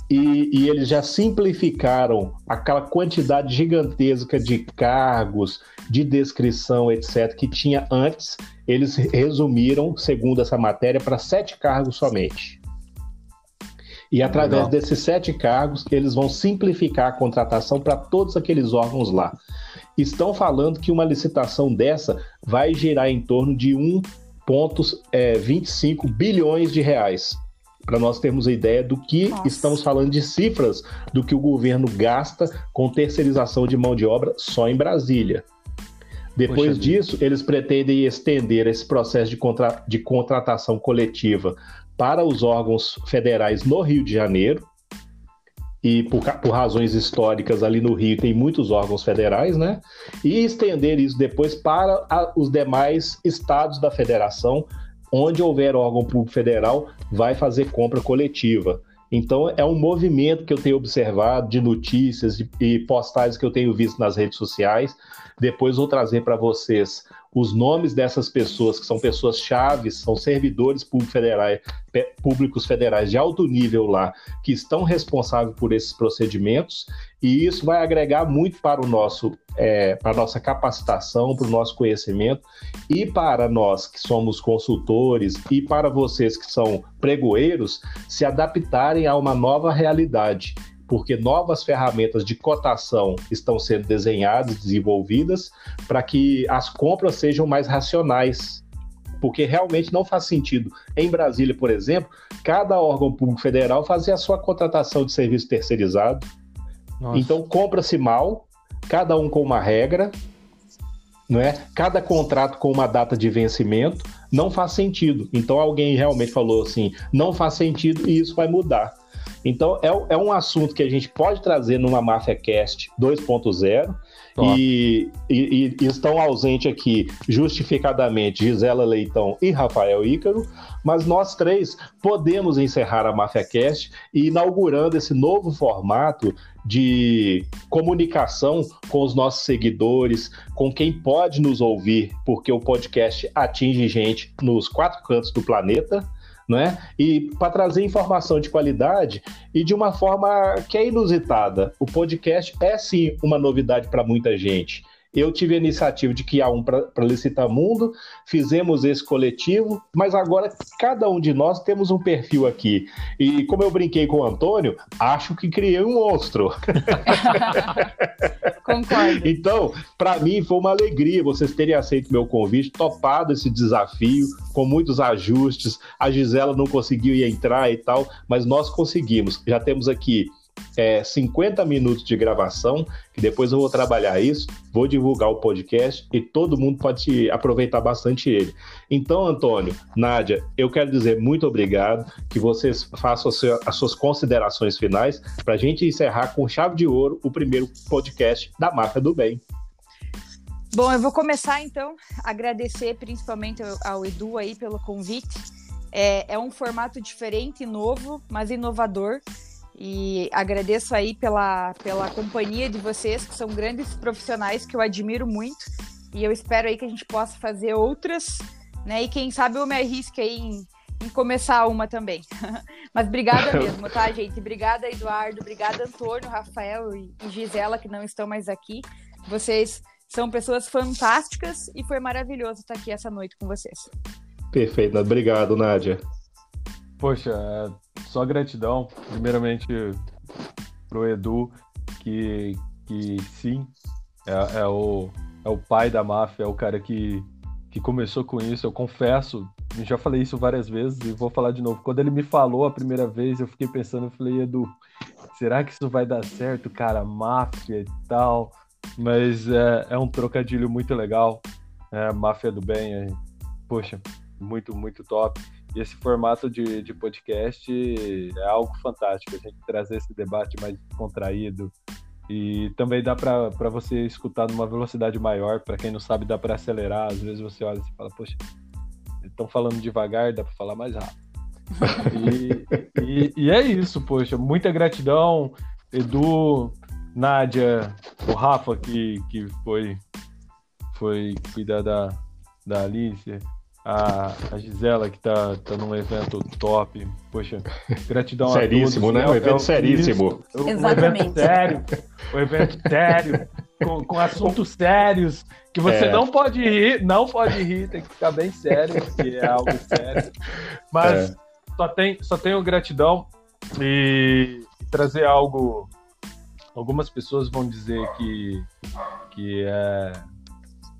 e, e, eles já simplificaram aquela quantidade gigantesca de cargos, de descrição, etc., que tinha antes. Eles resumiram, segundo essa matéria, para sete cargos somente. E através Legal. desses sete cargos, eles vão simplificar a contratação para todos aqueles órgãos lá. Estão falando que uma licitação dessa vai girar em torno de 1,25 é, bilhões de reais. Para nós termos a ideia do que Nossa. estamos falando de cifras do que o governo gasta com terceirização de mão de obra só em Brasília. Depois Poxa disso, Deus. eles pretendem estender esse processo de, contra... de contratação coletiva para os órgãos federais no Rio de Janeiro, e por, por, razões históricas ali no Rio tem muitos órgãos federais, né? E estender isso depois para a, os demais estados da federação, onde houver órgão público federal, vai fazer compra coletiva. Então é um movimento que eu tenho observado de notícias e postagens que eu tenho visto nas redes sociais. Depois vou trazer para vocês os nomes dessas pessoas, que são pessoas chaves, são servidores públicos federais, públicos federais de alto nível lá, que estão responsáveis por esses procedimentos, e isso vai agregar muito para o nosso, é, para a nossa capacitação, para o nosso conhecimento, e para nós que somos consultores, e para vocês que são pregoeiros, se adaptarem a uma nova realidade porque novas ferramentas de cotação estão sendo desenhadas, desenvolvidas, para que as compras sejam mais racionais. Porque realmente não faz sentido. Em Brasília, por exemplo, cada órgão público federal fazia a sua contratação de serviço terceirizado. Nossa. Então compra-se mal, cada um com uma regra, não é? Cada contrato com uma data de vencimento não faz sentido. Então alguém realmente falou assim, não faz sentido e isso vai mudar. Então é, é um assunto que a gente pode trazer numa Máfia Cast 2.0 e, e, e, estão ausentes aqui, justificadamente, Gisela Leitão e Rafael Ícaro, mas nós três podemos encerrar a MafiaCast e inaugurando esse novo formato de comunicação com os nossos seguidores, com quem pode nos ouvir, porque o podcast atinge gente nos quatro cantos do planeta né? E para trazer informação de qualidade e de uma forma que é inusitada. O podcast é sim uma novidade para muita gente. Eu tive a iniciativa de criar um para Licita Mundo, fizemos esse coletivo, mas agora cada um de nós temos um perfil aqui. E como eu brinquei com o Antônio, acho que criei um monstro. Concordo. Então, para mim foi uma alegria vocês terem aceito meu convite, topado esse desafio, com muitos ajustes. A Gisela não conseguiu entrar e tal, mas nós conseguimos. Já temos aqui é, 50 minutos de gravação, que depois eu vou trabalhar isso, vou divulgar o podcast e todo mundo pode aproveitar bastante ele. Então, Antônio, Nádia, eu quero dizer muito obrigado, que vocês façam as suas considerações finais para a gente encerrar com chave de ouro o primeiro podcast da Máfia do Bem. Bom, eu vou começar então agradecer principalmente ao Edu aí pelo convite. É, é um formato diferente, novo, mas inovador. E agradeço aí pela, pela companhia de vocês, que são grandes profissionais que eu admiro muito. E eu espero aí que a gente possa fazer outras, né? E quem sabe eu me arrisque aí em, em começar uma também. Mas obrigada mesmo, tá, gente? Obrigada, Eduardo. Obrigada, Antônio, Rafael e Gisela, que não estão mais aqui. Vocês são pessoas fantásticas e foi maravilhoso estar aqui essa noite com vocês. Perfeito. Obrigado, Nádia. Poxa, é, só gratidão, primeiramente pro Edu, que, que sim, é, é, o, é o pai da máfia, é o cara que, que começou com isso. Eu confesso, já falei isso várias vezes e vou falar de novo. Quando ele me falou a primeira vez, eu fiquei pensando, eu falei, Edu, será que isso vai dar certo, cara? Máfia e tal. Mas é, é um trocadilho muito legal. É, máfia do bem, é, poxa, muito, muito top. E esse formato de, de podcast é algo fantástico, a gente trazer esse debate mais contraído. E também dá para você escutar numa velocidade maior. Para quem não sabe, dá para acelerar. Às vezes você olha e fala, poxa, estão falando devagar, dá para falar mais rápido. e, e, e, é isso, poxa. Muita gratidão, Edu, Nádia, o Rafa, que, que foi, foi cuidar da, da Alice, a, a Gisela, que tá, tá num evento top. Poxa, gratidão seríssimo, a todos. né? Um evento é, seríssimo. Exatamente. Um evento sério. Um evento sério. com, com assuntos sérios. Que você é. não pode rir, não pode rir, tem que ficar bem sério, porque é algo sério. Mas é. só, tem, só tenho gratidão e, e trazer algo. Algumas pessoas vão dizer que, que é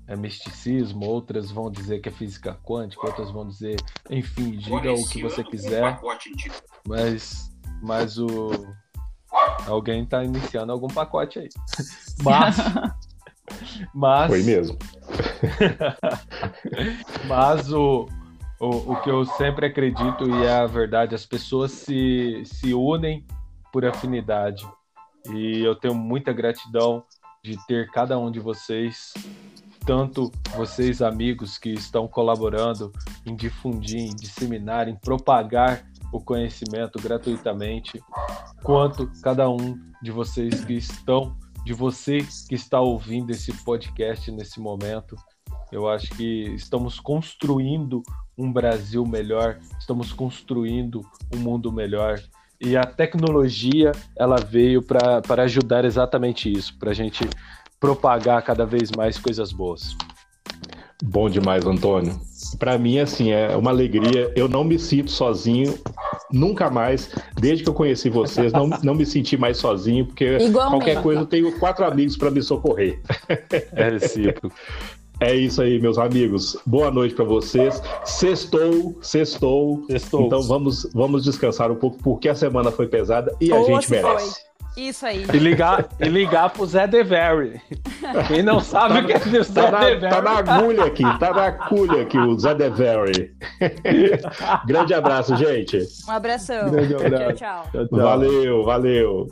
é misticismo, outras vão dizer que é física quântica, outras vão dizer, enfim, diga o que você quiser. Mas, mas o alguém está iniciando algum pacote aí. Mas, mas foi mesmo. mas o, o, o que eu sempre acredito e é a verdade, as pessoas se, se unem por afinidade. E eu tenho muita gratidão de ter cada um de vocês tanto vocês, amigos, que estão colaborando em difundir, em disseminar, em propagar o conhecimento gratuitamente, quanto cada um de vocês que estão, de você que está ouvindo esse podcast nesse momento. Eu acho que estamos construindo um Brasil melhor, estamos construindo um mundo melhor. E a tecnologia ela veio para ajudar exatamente isso, para a gente propagar cada vez mais coisas boas. Bom demais, Antônio. Para mim, assim, é uma alegria. Eu não me sinto sozinho nunca mais, desde que eu conheci vocês, não, não me senti mais sozinho, porque Igualmente. qualquer coisa eu tenho quatro amigos para me socorrer. É recíproco. É isso aí, meus amigos. Boa noite para vocês. Sextou, sextou. Sextou. Então vamos, vamos descansar um pouco, porque a semana foi pesada e a gente merece. Foi. Isso aí. E ligar, e ligar pro Zé Devery. Quem não sabe o que é o Zé tá na, Tá na agulha aqui, tá na agulha aqui o Zé Devery. Grande abraço, gente. Um abraço. Grande abraço. tchau, tchau. tchau, tchau. Valeu, valeu.